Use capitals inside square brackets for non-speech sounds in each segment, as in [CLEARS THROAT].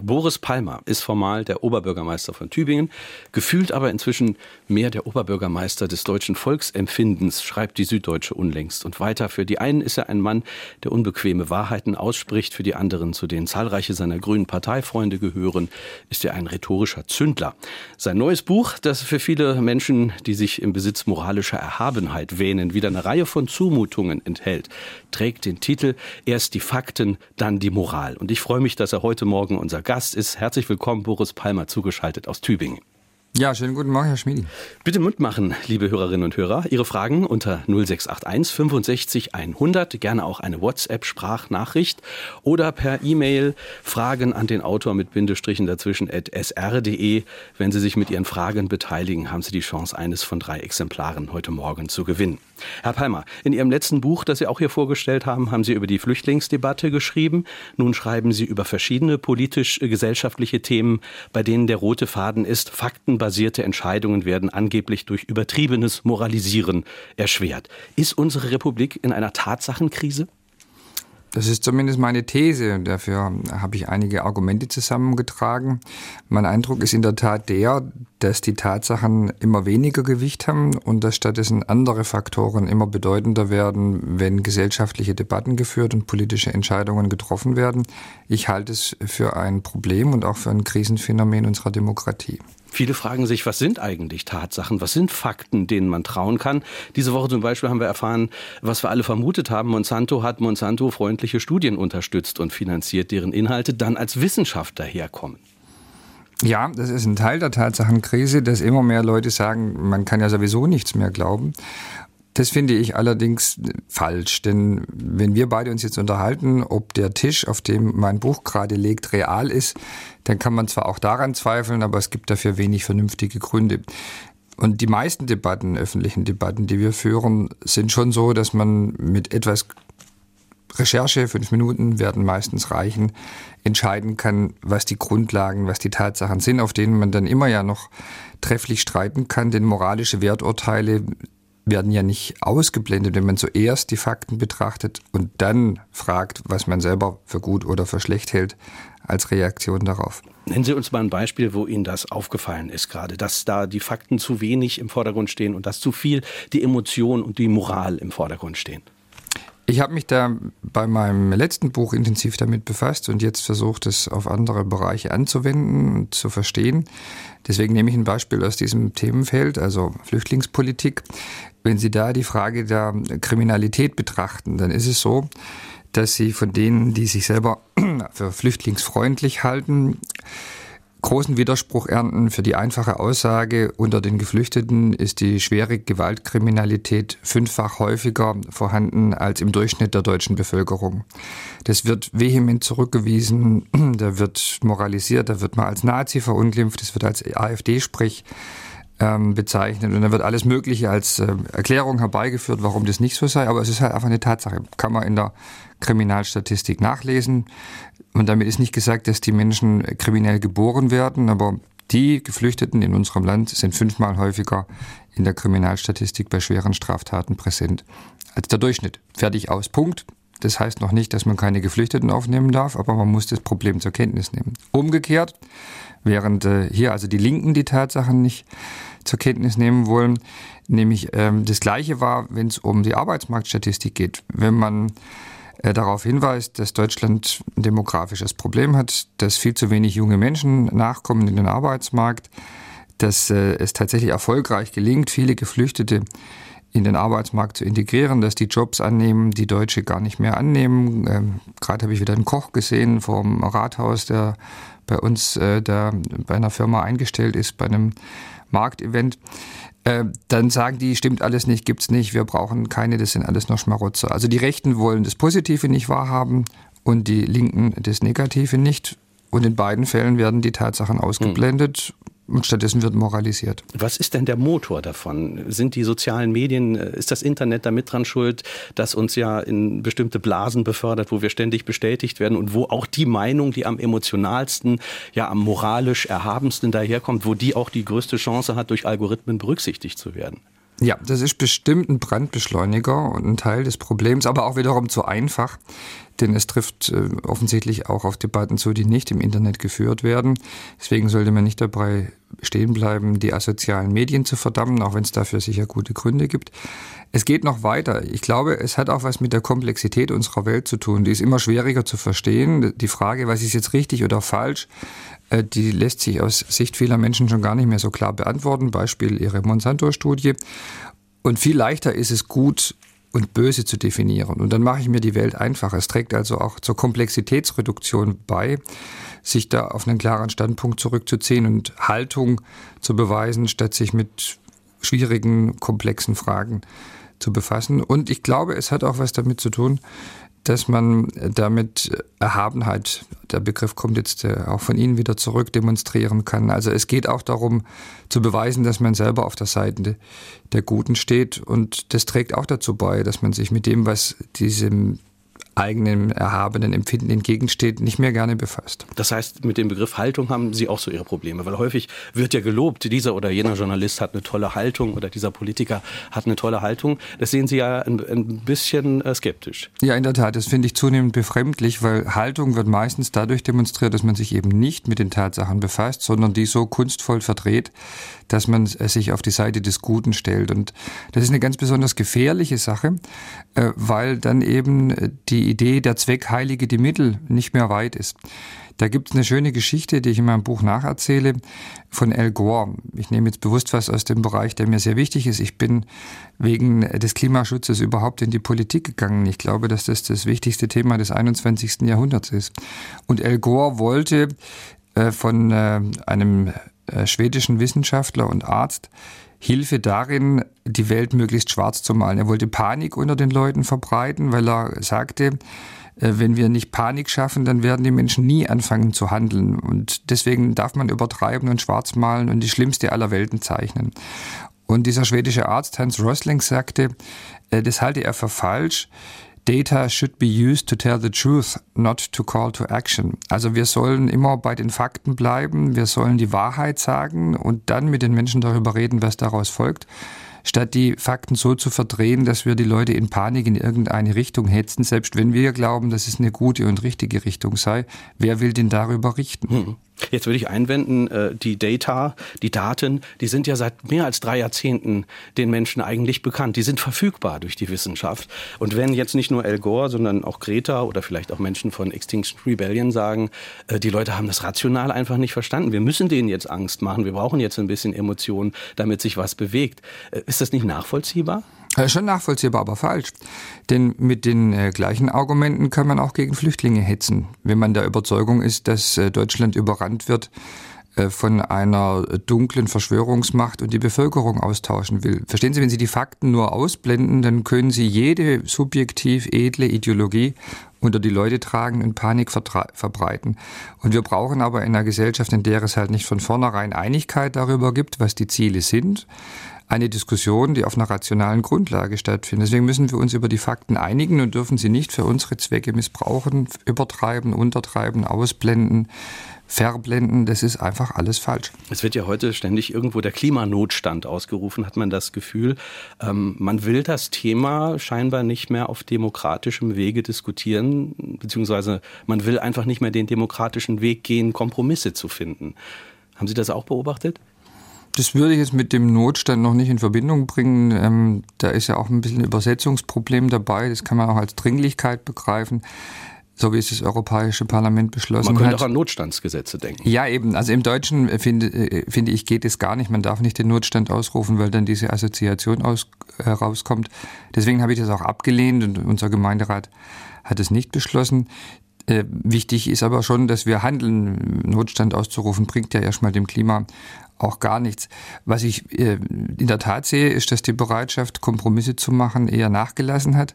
Boris Palmer ist formal der Oberbürgermeister von Tübingen, gefühlt aber inzwischen mehr der Oberbürgermeister des deutschen Volksempfindens, schreibt die Süddeutsche unlängst. Und weiter, für die einen ist er ein Mann, der unbequeme Wahrheiten ausspricht, für die anderen, zu denen zahlreiche seiner grünen Parteifreunde gehören, ist er ein rhetorischer Zündler. Sein neues Buch, das für viele Menschen, die sich im Besitz moralischer Erhabenheit wähnen, wieder eine Reihe von Zumutungen enthält, trägt den Titel Erst die Fakten, dann die Moral. Und ich freue mich, dass er heute Morgen unser Gast ist. Herzlich willkommen, Boris Palmer, zugeschaltet aus Tübingen. Ja, schönen guten Morgen, Herr Schmiedi. Bitte Mund machen, liebe Hörerinnen und Hörer. Ihre Fragen unter 0681 65 100, gerne auch eine WhatsApp-Sprachnachricht oder per E-Mail Fragen an den Autor mit Bindestrichen dazwischen at sr.de. Wenn Sie sich mit Ihren Fragen beteiligen, haben Sie die Chance, eines von drei Exemplaren heute Morgen zu gewinnen. Herr Palmer, in Ihrem letzten Buch, das Sie auch hier vorgestellt haben, haben Sie über die Flüchtlingsdebatte geschrieben. Nun schreiben Sie über verschiedene politisch-gesellschaftliche Themen, bei denen der rote Faden ist, faktenbasierte Entscheidungen werden angeblich durch übertriebenes Moralisieren erschwert. Ist unsere Republik in einer Tatsachenkrise? Das ist zumindest meine These. Dafür habe ich einige Argumente zusammengetragen. Mein Eindruck ist in der Tat der, dass die Tatsachen immer weniger Gewicht haben und dass stattdessen andere Faktoren immer bedeutender werden, wenn gesellschaftliche Debatten geführt und politische Entscheidungen getroffen werden. Ich halte es für ein Problem und auch für ein Krisenphänomen unserer Demokratie. Viele fragen sich, was sind eigentlich Tatsachen? Was sind Fakten, denen man trauen kann? Diese Woche zum Beispiel haben wir erfahren, was wir alle vermutet haben. Monsanto hat Monsanto freundliche Studien unterstützt und finanziert, deren Inhalte dann als Wissenschaft daherkommen. Ja, das ist ein Teil der Tatsachenkrise, dass immer mehr Leute sagen, man kann ja sowieso nichts mehr glauben. Das finde ich allerdings falsch, denn wenn wir beide uns jetzt unterhalten, ob der Tisch, auf dem mein Buch gerade liegt, real ist, dann kann man zwar auch daran zweifeln, aber es gibt dafür wenig vernünftige Gründe. Und die meisten Debatten, öffentlichen Debatten, die wir führen, sind schon so, dass man mit etwas Recherche, fünf Minuten werden meistens reichen, entscheiden kann, was die Grundlagen, was die Tatsachen sind, auf denen man dann immer ja noch trefflich streiten kann, denn moralische Werturteile werden ja nicht ausgeblendet, wenn man zuerst die Fakten betrachtet und dann fragt, was man selber für gut oder für schlecht hält, als Reaktion darauf. Nennen Sie uns mal ein Beispiel, wo Ihnen das aufgefallen ist gerade, dass da die Fakten zu wenig im Vordergrund stehen und dass zu viel die Emotion und die Moral im Vordergrund stehen. Ich habe mich da bei meinem letzten Buch intensiv damit befasst und jetzt versucht, es auf andere Bereiche anzuwenden und zu verstehen. Deswegen nehme ich ein Beispiel aus diesem Themenfeld, also Flüchtlingspolitik. Wenn Sie da die Frage der Kriminalität betrachten, dann ist es so, dass Sie von denen, die sich selber [CLEARS THROAT] für flüchtlingsfreundlich halten, großen Widerspruch ernten für die einfache Aussage, unter den Geflüchteten ist die schwere Gewaltkriminalität fünffach häufiger vorhanden als im Durchschnitt der deutschen Bevölkerung. Das wird vehement zurückgewiesen, [CLEARS THROAT] da wird moralisiert, da wird mal als Nazi verunglimpft, das wird als AfD-Sprech ähm, bezeichnet und dann wird alles Mögliche als äh, Erklärung herbeigeführt, warum das nicht so sei, aber es ist halt einfach eine Tatsache. Kann man in der Kriminalstatistik nachlesen. Und damit ist nicht gesagt, dass die Menschen kriminell geboren werden, aber die Geflüchteten in unserem Land sind fünfmal häufiger in der Kriminalstatistik bei schweren Straftaten präsent als der Durchschnitt. Fertig aus. Punkt. Das heißt noch nicht, dass man keine Geflüchteten aufnehmen darf, aber man muss das Problem zur Kenntnis nehmen. Umgekehrt, während äh, hier also die Linken die Tatsachen nicht zur Kenntnis nehmen wollen, nämlich ähm, das Gleiche war, wenn es um die Arbeitsmarktstatistik geht. Wenn man äh, darauf hinweist, dass Deutschland ein demografisches Problem hat, dass viel zu wenig junge Menschen nachkommen in den Arbeitsmarkt, dass äh, es tatsächlich erfolgreich gelingt, viele Geflüchtete in den Arbeitsmarkt zu integrieren, dass die Jobs annehmen, die Deutsche gar nicht mehr annehmen. Ähm, Gerade habe ich wieder einen Koch gesehen vom Rathaus, der bei uns äh, der bei einer Firma eingestellt ist, bei einem Marktevent. Äh, dann sagen die, stimmt alles nicht, gibt's nicht, wir brauchen keine, das sind alles nur Schmarotzer. Also die Rechten wollen das Positive nicht wahrhaben und die Linken das Negative nicht. Und in beiden Fällen werden die Tatsachen ausgeblendet und stattdessen wird moralisiert. Was ist denn der Motor davon? Sind die sozialen Medien, äh, ist das Internet damit dran schuld, dass uns ja in bestimmte Blasen befördert, wo wir ständig bestätigt werden und wo auch die Meinung, die am emotionalsten, ja am moralisch erhabensten daherkommt, wo die auch die größte Chance hat, durch Algorithmen berücksichtigt zu werden? Ja, das ist bestimmt ein Brandbeschleuniger und ein Teil des Problems, aber auch wiederum zu einfach, denn es trifft äh, offensichtlich auch auf Debatten zu, die nicht im Internet geführt werden. Deswegen sollte man nicht dabei stehen bleiben, die asozialen Medien zu verdammen, auch wenn es dafür sicher gute Gründe gibt. Es geht noch weiter. Ich glaube, es hat auch was mit der Komplexität unserer Welt zu tun. Die ist immer schwieriger zu verstehen. Die Frage, was ist jetzt richtig oder falsch, äh, die lässt sich aus Sicht vieler Menschen schon gar nicht mehr so klar beantworten. Beispiel ihre Monsanto-Studie. Und viel leichter ist es gut und böse zu definieren. Und dann mache ich mir die Welt einfacher. Es trägt also auch zur Komplexitätsreduktion bei, sich da auf einen klaren Standpunkt zurückzuziehen und Haltung zu beweisen, statt sich mit schwierigen, komplexen Fragen zu befassen. Und ich glaube, es hat auch was damit zu tun, dass man damit Erhabenheit, der Begriff kommt jetzt äh, auch von Ihnen wieder zurück, demonstrieren kann. Also es geht auch darum zu beweisen, dass man selber auf der Seite der Guten steht und das trägt auch dazu bei, dass man sich mit dem, was diesem eigenen erhabenen Empfinden entgegensteht, nicht mehr gerne befasst. Das heißt, mit dem Begriff Haltung haben Sie auch so Ihre Probleme, weil häufig wird ja gelobt, dieser oder jener Journalist hat eine tolle Haltung oder dieser Politiker hat eine tolle Haltung. Das sehen Sie ja ein, ein bisschen äh, skeptisch. Ja, in der Tat, das finde ich zunehmend befremdlich, weil Haltung wird meistens dadurch demonstriert, dass man sich eben nicht mit den Tatsachen befasst, sondern die so kunstvoll verdreht, dass man sich auf die Seite des Guten stellt. Und das ist eine ganz besonders gefährliche Sache, äh, weil dann eben äh, die Idee, der Zweck heilige die Mittel nicht mehr weit ist. Da gibt es eine schöne Geschichte, die ich in meinem Buch nacherzähle, von Al Gore. Ich nehme jetzt bewusst was aus dem Bereich, der mir sehr wichtig ist. Ich bin wegen des Klimaschutzes überhaupt in die Politik gegangen. Ich glaube, dass das das wichtigste Thema des 21. Jahrhunderts ist. Und Al Gore wollte äh, von äh, einem äh, schwedischen Wissenschaftler und Arzt Hilfe darin, die Welt möglichst schwarz zu malen. Er wollte Panik unter den Leuten verbreiten, weil er sagte, äh, wenn wir nicht Panik schaffen, dann werden die Menschen nie anfangen zu handeln. Und deswegen darf man übertreiben und schwarz malen und die schlimmste aller Welten zeichnen. Und dieser schwedische Arzt Hans Rosling sagte, äh, das halte er für falsch. Data should be used to tell the truth, not to call to action. Also wir sollen immer bei den Fakten bleiben, wir sollen die Wahrheit sagen und dann mit den Menschen darüber reden, was daraus folgt, statt die Fakten so zu verdrehen, dass wir die Leute in Panik in irgendeine Richtung hetzen, selbst wenn wir glauben, dass es eine gute und richtige Richtung sei. Wer will denn darüber richten? Hm. Jetzt würde ich einwenden, äh, die Data, die Daten, die sind ja seit mehr als drei Jahrzehnten den Menschen eigentlich bekannt. Die sind verfügbar durch die Wissenschaft. Und wenn jetzt nicht nur Al Gore, sondern auch Greta oder vielleicht auch Menschen von Extinction Rebellion sagen, äh, die Leute haben das rational einfach nicht verstanden. Wir müssen denen jetzt Angst machen. Wir brauchen jetzt ein bisschen Emotionen, damit sich was bewegt. Äh, ist das nicht nachvollziehbar? Schon nachvollziehbar, aber falsch. Denn mit den äh, gleichen Argumenten kann man auch gegen Flüchtlinge hetzen. Wenn man der Überzeugung ist, dass äh, Deutschland überrannt wird äh, von einer dunklen Verschwörungsmacht und die Bevölkerung austauschen will. Verstehen Sie, wenn Sie die Fakten nur ausblenden, dann können Sie jede subjektiv edle Ideologie unter die Leute tragen und Panik verbreiten. Und wir brauchen aber in einer Gesellschaft, in der es halt nicht von vornherein Einigkeit darüber gibt, was die Ziele sind, eine Diskussion, die auf einer rationalen Grundlage stattfindet. Deswegen müssen wir uns über die Fakten einigen und dürfen sie nicht für unsere Zwecke missbrauchen, übertreiben, untertreiben, ausblenden verblenden, das ist einfach alles falsch. Es wird ja heute ständig irgendwo der Klimanotstand ausgerufen, hat man das Gefühl. Ähm, man will das Thema scheinbar nicht mehr auf demokratischem Wege diskutieren, beziehungsweise man will einfach nicht mehr den demokratischen Weg gehen, Kompromisse zu finden. Haben Sie das auch beobachtet? Das würde ich jetzt mit dem Notstand noch nicht in Verbindung bringen. Ähm, da ist ja auch ein bisschen ein Übersetzungsproblem dabei. Das kann man auch als Dringlichkeit begreifen so wie es das Europäische Parlament beschlossen hat. Man könnte hat. auch an Notstandsgesetze denken. Ja, eben. Also im Deutschen äh, finde, äh, finde ich, geht es gar nicht. Man darf nicht den Notstand ausrufen, weil dann diese Assoziation aus, herauskommt. Deswegen habe ich das auch abgelehnt und unser Gemeinderat hat es nicht beschlossen. Äh, wichtig ist aber schon, dass wir handeln. Notstand auszurufen bringt ja erstmal dem Klima auch gar nichts. Was ich äh, in der Tat sehe, ist, dass die Bereitschaft, Kompromisse zu machen, eher nachgelassen hat.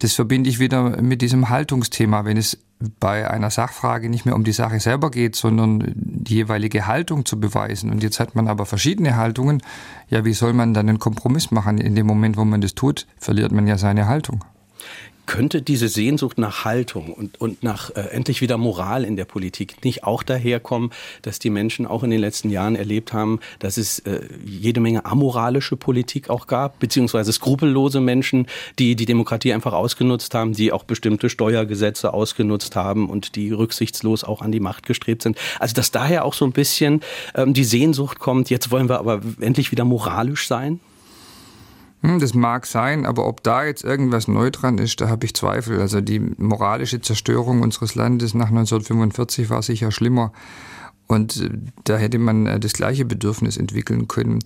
Das verbinde ich wieder mit diesem Haltungsthema, wenn es bei einer Sachfrage nicht mehr um die Sache selber geht, sondern die jeweilige Haltung zu beweisen. Und jetzt hat man aber verschiedene Haltungen. Ja, wie soll man dann einen Kompromiss machen? In dem Moment, wo man das tut, verliert man ja seine Haltung. Könnte diese Sehnsucht nach Haltung und, und nach äh, endlich wieder Moral in der Politik nicht auch daherkommen, dass die Menschen auch in den letzten Jahren erlebt haben, dass es äh, jede Menge amoralische Politik auch gab, beziehungsweise skrupellose Menschen, die die Demokratie einfach ausgenutzt haben, die auch bestimmte Steuergesetze ausgenutzt haben und die rücksichtslos auch an die Macht gestrebt sind. Also dass daher auch so ein bisschen ähm, die Sehnsucht kommt, jetzt wollen wir aber endlich wieder moralisch sein? Hm, das mag sein, aber ob da jetzt irgendwas neu dran ist, da habe ich Zweifel. Also die moralische Zerstörung unseres Landes nach 1945 war sicher schlimmer. Und äh, da hätte man äh, das gleiche Bedürfnis entwickeln können.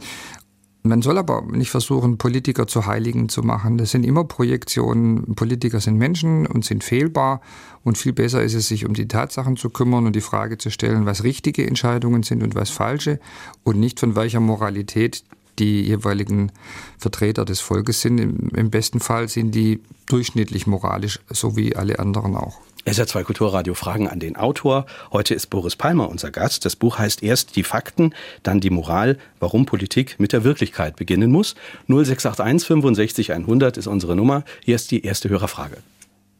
Man soll aber nicht versuchen, Politiker zu Heiligen zu machen. Das sind immer Projektionen. Politiker sind Menschen und sind fehlbar. Und viel besser ist es, sich um die Tatsachen zu kümmern und die Frage zu stellen, was richtige Entscheidungen sind und was falsche. Und nicht von welcher Moralität die jeweiligen Vertreter des Volkes sind. Im, im besten Fall sind die durchschnittlich moralisch, so wie alle anderen auch. SR2 Kulturradio Fragen an den Autor. Heute ist Boris Palmer unser Gast. Das Buch heißt erst die Fakten, dann die Moral, warum Politik mit der Wirklichkeit beginnen muss. 0681 65 100 ist unsere Nummer. Hier ist die erste Hörerfrage.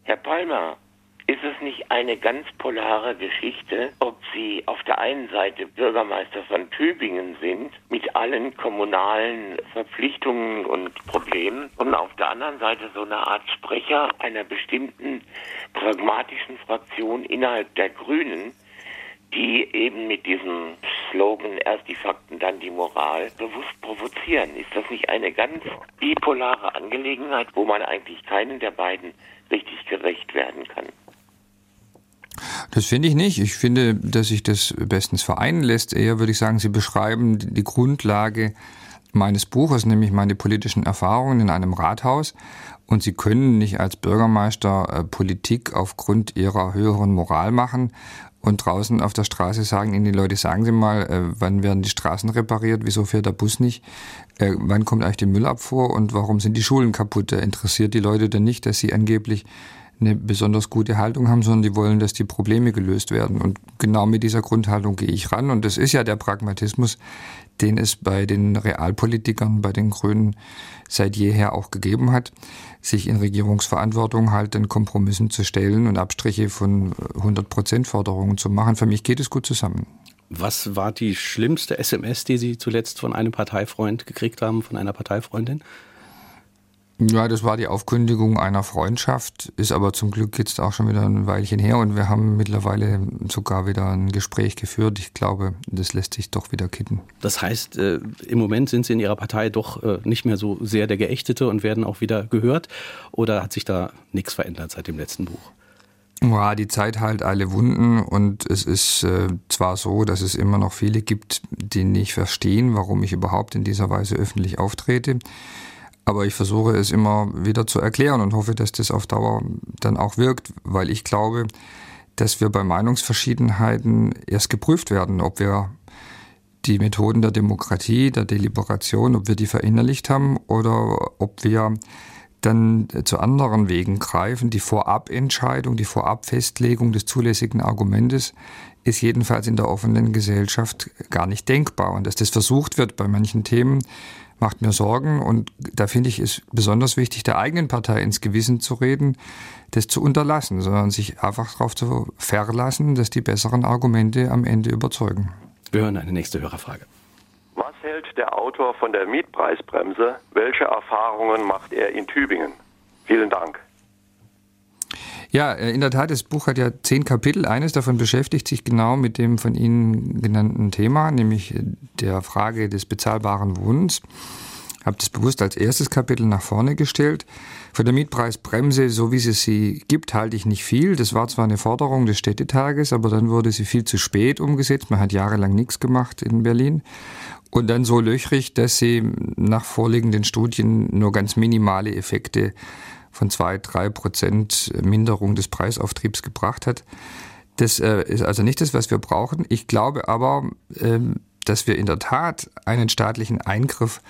Herr Palmer, ist es nicht eine ganz polare Geschichte, ob Sie auf der einen Seite Bürgermeister von Tübingen sind, mit allen kommunalen Verpflichtungen und Problemen, und auf der anderen Seite so eine Art Sprecher einer bestimmten pragmatischen Fraktion innerhalb der Grünen, die eben mit diesem Slogan erst die Fakten, dann die Moral bewusst provozieren. Ist das nicht eine ganz bipolare Angelegenheit, wo man eigentlich keinen der beiden richtig gerecht werden kann? Das finde ich nicht. Ich finde, dass sich das bestens vereinen lässt. Eher würde ich sagen, Sie beschreiben die Grundlage meines Buches, nämlich meine politischen Erfahrungen in einem Rathaus. Und Sie können nicht als Bürgermeister äh, Politik aufgrund Ihrer höheren Moral machen und draußen auf der Straße sagen Ihnen die Leute, sagen Sie mal, äh, wann werden die Straßen repariert, wieso fährt der Bus nicht, äh, wann kommt eigentlich die Müllabfuhr und warum sind die Schulen kaputt? Interessiert die Leute denn nicht, dass Sie angeblich eine besonders gute Haltung haben, sondern die wollen, dass die Probleme gelöst werden. Und genau mit dieser Grundhaltung gehe ich ran. Und das ist ja der Pragmatismus, den es bei den Realpolitikern, bei den Grünen seit jeher auch gegeben hat, sich in Regierungsverantwortung halt den Kompromissen zu stellen und Abstriche von 100 Prozent Forderungen zu machen. Für mich geht es gut zusammen. Was war die schlimmste SMS, die Sie zuletzt von einem Parteifreund gekriegt haben, von einer Parteifreundin? Ja, das war die Aufkündigung einer Freundschaft, ist aber zum Glück jetzt auch schon wieder ein Weilchen her und wir haben mittlerweile sogar wieder ein Gespräch geführt. Ich glaube, das lässt sich doch wieder kitten. Das heißt, äh, im Moment sind Sie in Ihrer Partei doch äh, nicht mehr so sehr der Geächtete und werden auch wieder gehört oder hat sich da nichts verändert seit dem letzten Buch? Ja, die Zeit heilt alle Wunden und es ist äh, zwar so, dass es immer noch viele gibt, die nicht verstehen, warum ich überhaupt in dieser Weise öffentlich auftrete. Aber ich versuche es immer wieder zu erklären und hoffe, dass das auf Dauer dann auch wirkt, weil ich glaube, dass wir bei Meinungsverschiedenheiten erst geprüft werden, ob wir die Methoden der Demokratie, der Deliberation, ob wir die verinnerlicht haben oder ob wir dann zu anderen Wegen greifen. Die Vorabentscheidung, die Vorabfestlegung des zulässigen Argumentes ist jedenfalls in der offenen Gesellschaft gar nicht denkbar. Und dass das versucht wird bei manchen Themen, macht mir Sorgen. Und da finde ich es besonders wichtig, der eigenen Partei ins Gewissen zu reden, das zu unterlassen, sondern sich einfach darauf zu verlassen, dass die besseren Argumente am Ende überzeugen. Wir hören eine nächste Hörerfrage. Was hält der Autor von der Mietpreisbremse? Welche Erfahrungen macht er in Tübingen? Vielen Dank. Ja, äh, in der Tat, das Buch hat ja zehn Kapitel. Eines davon beschäftigt sich genau mit dem von Ihnen genannten Thema, nämlich äh, der Frage des bezahlbaren Wohnens. Ich habe das bewusst als erstes Kapitel nach vorne gestellt. Von der Mietpreisbremse, so wie es sie gibt, halte ich nicht viel. Das war zwar eine Forderung des Städtetages, aber dann wurde sie viel zu spät umgesetzt. Man hat jahrelang nichts gemacht in Berlin. Und dann so löchrig, dass sie nach vorliegenden Studien nur ganz minimale Effekte von zwei, drei Prozent Minderung des Preisauftriebs gebracht hat. Das äh, ist also nicht das, was wir brauchen. Ich glaube aber, ähm, dass wir in der Tat einen staatlichen Eingriff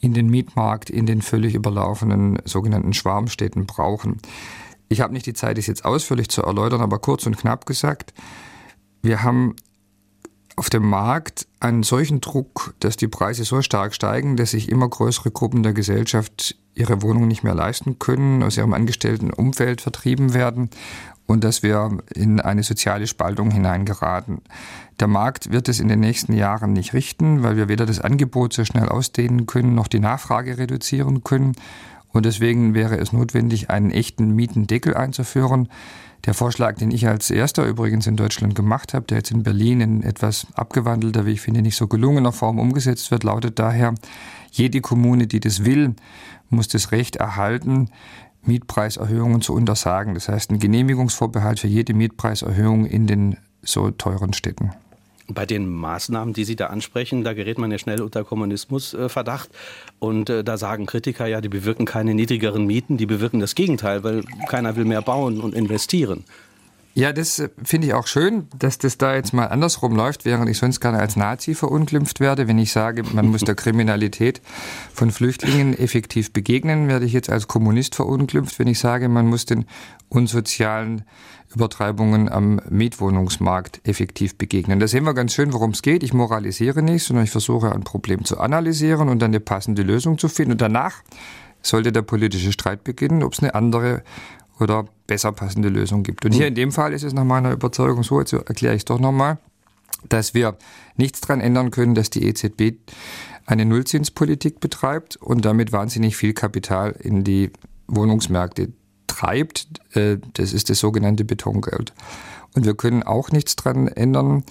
in den Mietmarkt, in den völlig überlaufenen sogenannten Schwarmstädten brauchen. Ich habe nicht die Zeit, es jetzt ausführlich zu erläutern, aber kurz und knapp gesagt, wir haben auf dem Markt einen solchen Druck, dass die Preise so stark steigen, dass sich immer größere Gruppen der Gesellschaft ihre Wohnung nicht mehr leisten können, aus ihrem angestellten Umfeld vertrieben werden und dass wir in eine soziale Spaltung hineingeraten. Der Markt wird es in den nächsten Jahren nicht richten, weil wir weder das Angebot so schnell ausdehnen können, noch die Nachfrage reduzieren können. Und deswegen wäre es notwendig, einen echten Mietendeckel einzuführen. Der Vorschlag, den ich als erster übrigens in Deutschland gemacht habe, der jetzt in Berlin in etwas abgewandelter, wie ich finde, nicht so gelungener Form umgesetzt wird, lautet daher, jede Kommune, die das will, muss das Recht erhalten, Mietpreiserhöhungen zu untersagen. Das heißt, ein Genehmigungsvorbehalt für jede Mietpreiserhöhung in den so teuren Städten. Bei den Maßnahmen, die Sie da ansprechen, da gerät man ja schnell unter Kommunismusverdacht. Und äh, da sagen Kritiker ja, die bewirken keine niedrigeren Mieten, die bewirken das Gegenteil, weil keiner will mehr bauen und investieren. Ja, das äh, finde ich auch schön, dass das da jetzt mal andersrum läuft, während ich sonst gerne als Nazi verunglimpft werde. Wenn ich sage, man muss der Kriminalität von Flüchtlingen effektiv begegnen, werde ich jetzt als Kommunist verunglimpft, wenn ich sage, man muss den unsozialen Übertreibungen am Mietwohnungsmarkt effektiv begegnen. Da sehen wir ganz schön, worum es geht. Ich moralisiere nicht, sondern ich versuche ein Problem zu analysieren und dann eine passende Lösung zu finden. Und danach sollte der politische Streit beginnen, ob es eine andere oder besser passende Lösung gibt. Und hier in dem Fall ist es nach meiner Überzeugung so, jetzt erkläre ich es doch nochmal, dass wir nichts daran ändern können, dass die EZB eine Nullzinspolitik betreibt und damit wahnsinnig viel Kapital in die Wohnungsmärkte treibt. Äh, das ist das sogenannte Betongeld. Und wir können auch nichts daran ändern,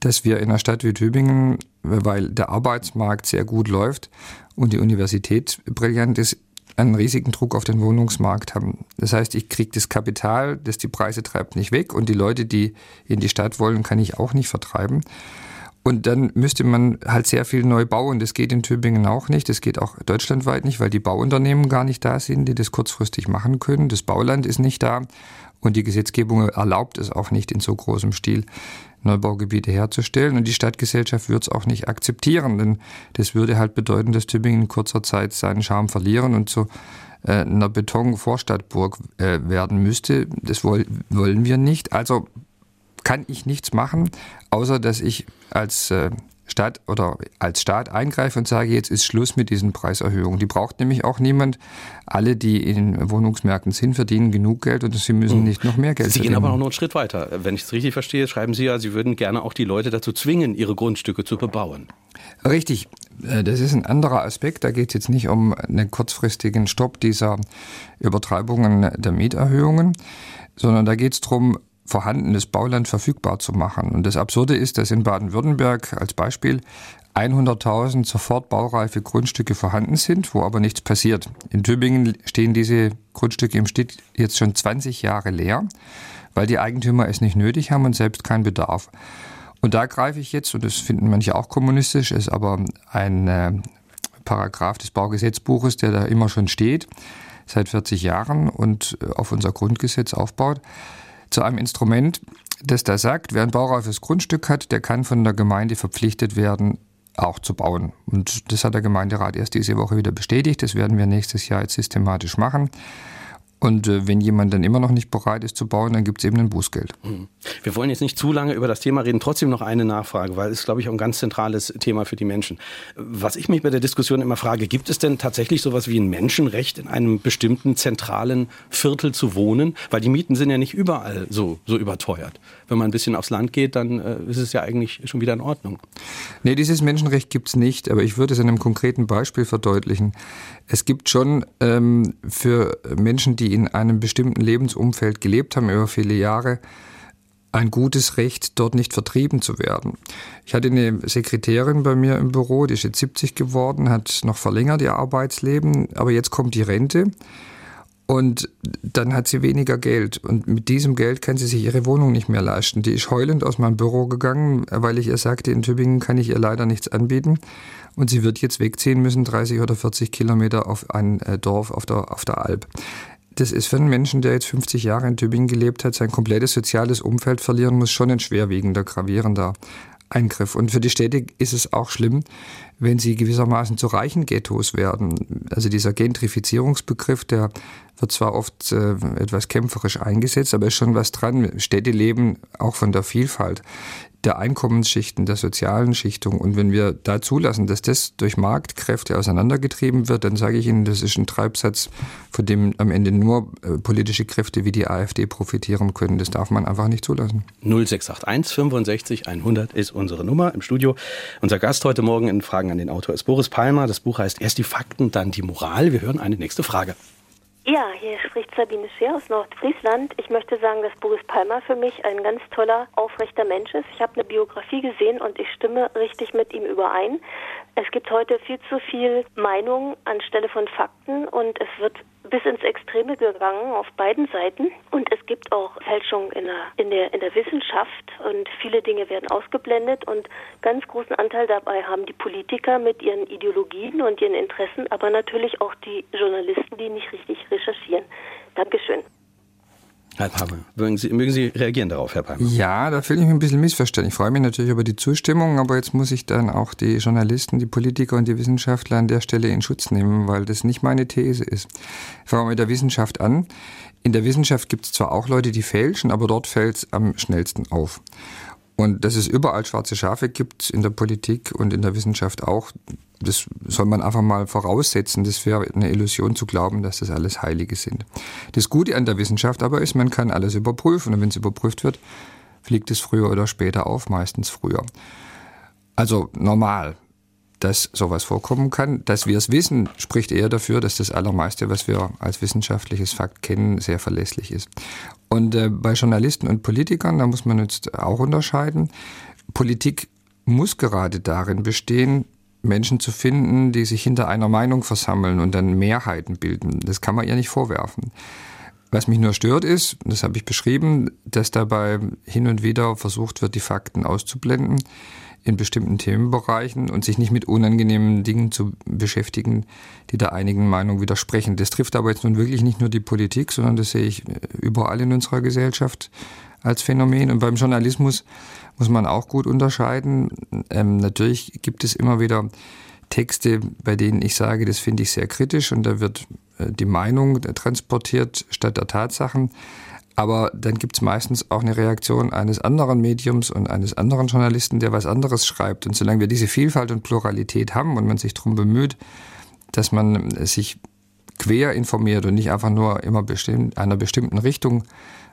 dass wir in einer Stadt wie Tübingen, weil der Arbeitsmarkt sehr gut läuft und die Universität brillant ist, einen riesigen Druck auf den Wohnungsmarkt haben. Das heißt, ich kriege das Kapital, das die Preise treibt, nicht weg und die Leute, die in die Stadt wollen, kann ich auch nicht vertreiben. Und dann müsste man halt sehr viel neu bauen. Das geht in Tübingen auch nicht. Das geht auch deutschlandweit nicht, weil die Bauunternehmen gar nicht da sind, die das kurzfristig machen können. Das Bauland ist nicht da. Und die Gesetzgebung erlaubt es auch nicht in so großem Stil. Neubaugebiete herzustellen. Und die Stadtgesellschaft wird es auch nicht akzeptieren, denn das würde halt bedeuten, dass Tübingen in kurzer Zeit seinen Charme verlieren und zu äh, einer Beton-Vorstadtburg äh, werden müsste. Das woll wollen wir nicht. Also kann ich nichts machen, außer dass ich als äh, Stadt oder als Staat eingreife und sage, jetzt ist Schluss mit diesen Preiserhöhungen. Die braucht nämlich auch niemand. Alle, die in Wohnungsmärkten sind, verdienen genug Geld und sie müssen mhm. nicht noch mehr Geld Sie verdienen. gehen aber noch einen Schritt weiter. Wenn ich es richtig verstehe, schreiben Sie ja, Sie würden gerne auch die Leute dazu zwingen, ihre Grundstücke zu bebauen. Richtig. Äh, das ist ein anderer Aspekt. Da geht es jetzt nicht um einen kurzfristigen Stopp dieser Übertreibungen der Mieterhöhungen, sondern da geht es darum, vorhandenes Bauland verfügbar zu machen. Und das Absurde ist, dass in Baden-Württemberg als Beispiel 100.000 sofort baureife Grundstücke vorhanden sind, wo aber nichts passiert. In Tübingen stehen diese Grundstücke im Stitt jetzt schon 20 Jahre leer, weil die Eigentümer es nicht nötig haben und selbst keinen Bedarf. Und da greife ich jetzt, und das finden manche auch kommunistisch, ist aber ein äh, Paragraph des Baugesetzbuches, der da immer schon steht, seit 40 Jahren und äh, auf unser Grundgesetz aufbaut zu einem Instrument, das da sagt, wer ein baureifes Grundstück hat, der kann von der Gemeinde verpflichtet werden, auch zu bauen. Und das hat der Gemeinderat erst diese Woche wieder bestätigt. Das werden wir nächstes Jahr jetzt systematisch machen. Und äh, wenn jemand dann immer noch nicht bereit ist zu bauen, dann gibt es eben ein Bußgeld. Hm. Wir wollen jetzt nicht zu lange über das Thema reden. Trotzdem noch eine Nachfrage, weil es, glaube ich, auch ein ganz zentrales Thema für die Menschen. Was ich mich bei der Diskussion immer frage, gibt es denn tatsächlich sowas wie ein Menschenrecht, in einem bestimmten zentralen Viertel zu wohnen? Weil die Mieten sind ja nicht überall so, so überteuert. Wenn man ein bisschen aufs Land geht, dann äh, ist es ja eigentlich schon wieder in Ordnung. Nee, dieses Menschenrecht gibt es nicht, aber ich würde es an einem konkreten Beispiel verdeutlichen. Es gibt schon ähm, für Menschen, die in einem bestimmten Lebensumfeld gelebt haben über viele Jahre, ein gutes Recht, dort nicht vertrieben zu werden. Ich hatte eine Sekretärin bei mir im Büro, die ist jetzt 70 geworden, hat noch verlängert ihr Arbeitsleben, aber jetzt kommt die Rente und dann hat sie weniger Geld. Und mit diesem Geld kann sie sich ihre Wohnung nicht mehr leisten. Die ist heulend aus meinem Büro gegangen, weil ich ihr sagte, in Tübingen kann ich ihr leider nichts anbieten. Und sie wird jetzt wegziehen müssen, 30 oder 40 Kilometer auf ein äh, Dorf auf der, auf der Alp das ist für einen Menschen, der jetzt 50 Jahre in Tübingen gelebt hat, sein komplettes soziales Umfeld verlieren muss, schon ein schwerwiegender, gravierender Eingriff. Und für die Städte ist es auch schlimm, wenn sie gewissermaßen zu reichen Ghettos werden. also dieser Gentrifizierungsbegriff, der wird zwar oft äh, etwas kämpferisch eingesetzt, aber ist schon was dran. Städte leben auch von der Vielfalt der Einkommensschichten, der sozialen Schichtung. Und wenn wir da zulassen, dass das durch Marktkräfte auseinandergetrieben wird, dann sage ich Ihnen, das ist ein Treibsatz, von dem am Ende nur äh, politische Kräfte wie die AfD profitieren können. Das darf man einfach nicht zulassen. 0681 65 100 ist unsere Nummer im Studio. Unser Gast heute Morgen in Fragen an den Autor ist Boris Palmer. Das Buch heißt Erst die Fakten, dann die Moral. Wir hören eine nächste Frage. Ja, hier spricht Sabine Scheer aus Nordfriesland. Ich möchte sagen, dass Boris Palmer für mich ein ganz toller, aufrechter Mensch ist. Ich habe eine Biografie gesehen und ich stimme richtig mit ihm überein. Es gibt heute viel zu viel Meinung anstelle von Fakten und es wird bis ins Extreme gegangen auf beiden Seiten. Und es gibt auch Fälschungen in der, in der, in der Wissenschaft und viele Dinge werden ausgeblendet und ganz großen Anteil dabei haben die Politiker mit ihren Ideologien und ihren Interessen, aber natürlich auch die Journalisten, die nicht richtig recherchieren. Dankeschön. Herr Palmer, mögen Sie, mögen Sie reagieren darauf, Herr Palmer? Ja, da fühle ich mich ein bisschen missverstanden. Ich freue mich natürlich über die Zustimmung, aber jetzt muss ich dann auch die Journalisten, die Politiker und die Wissenschaftler an der Stelle in Schutz nehmen, weil das nicht meine These ist. Ich fange mal mit der Wissenschaft an. In der Wissenschaft gibt es zwar auch Leute, die fälschen, aber dort fällt es am schnellsten auf. Und dass es überall schwarze Schafe gibt in der Politik und in der Wissenschaft auch, das soll man einfach mal voraussetzen. Das wäre eine Illusion zu glauben, dass das alles Heilige sind. Das Gute an der Wissenschaft aber ist, man kann alles überprüfen. Und wenn es überprüft wird, fliegt es früher oder später auf, meistens früher. Also normal dass sowas vorkommen kann. Dass wir es wissen, spricht eher dafür, dass das Allermeiste, was wir als wissenschaftliches Fakt kennen, sehr verlässlich ist. Und äh, bei Journalisten und Politikern, da muss man jetzt auch unterscheiden. Politik muss gerade darin bestehen, Menschen zu finden, die sich hinter einer Meinung versammeln und dann Mehrheiten bilden. Das kann man ihr nicht vorwerfen. Was mich nur stört ist, das habe ich beschrieben, dass dabei hin und wieder versucht wird, die Fakten auszublenden in bestimmten Themenbereichen und sich nicht mit unangenehmen Dingen zu beschäftigen, die der einigen Meinung widersprechen. Das trifft aber jetzt nun wirklich nicht nur die Politik, sondern das sehe ich überall in unserer Gesellschaft als Phänomen. Und beim Journalismus muss man auch gut unterscheiden. Ähm, natürlich gibt es immer wieder Texte, bei denen ich sage, das finde ich sehr kritisch und da wird äh, die Meinung transportiert statt der Tatsachen. Aber dann gibt es meistens auch eine Reaktion eines anderen Mediums und eines anderen Journalisten, der was anderes schreibt. Und solange wir diese Vielfalt und Pluralität haben und man sich darum bemüht, dass man sich quer informiert und nicht einfach nur immer bestimmt, einer bestimmten Richtung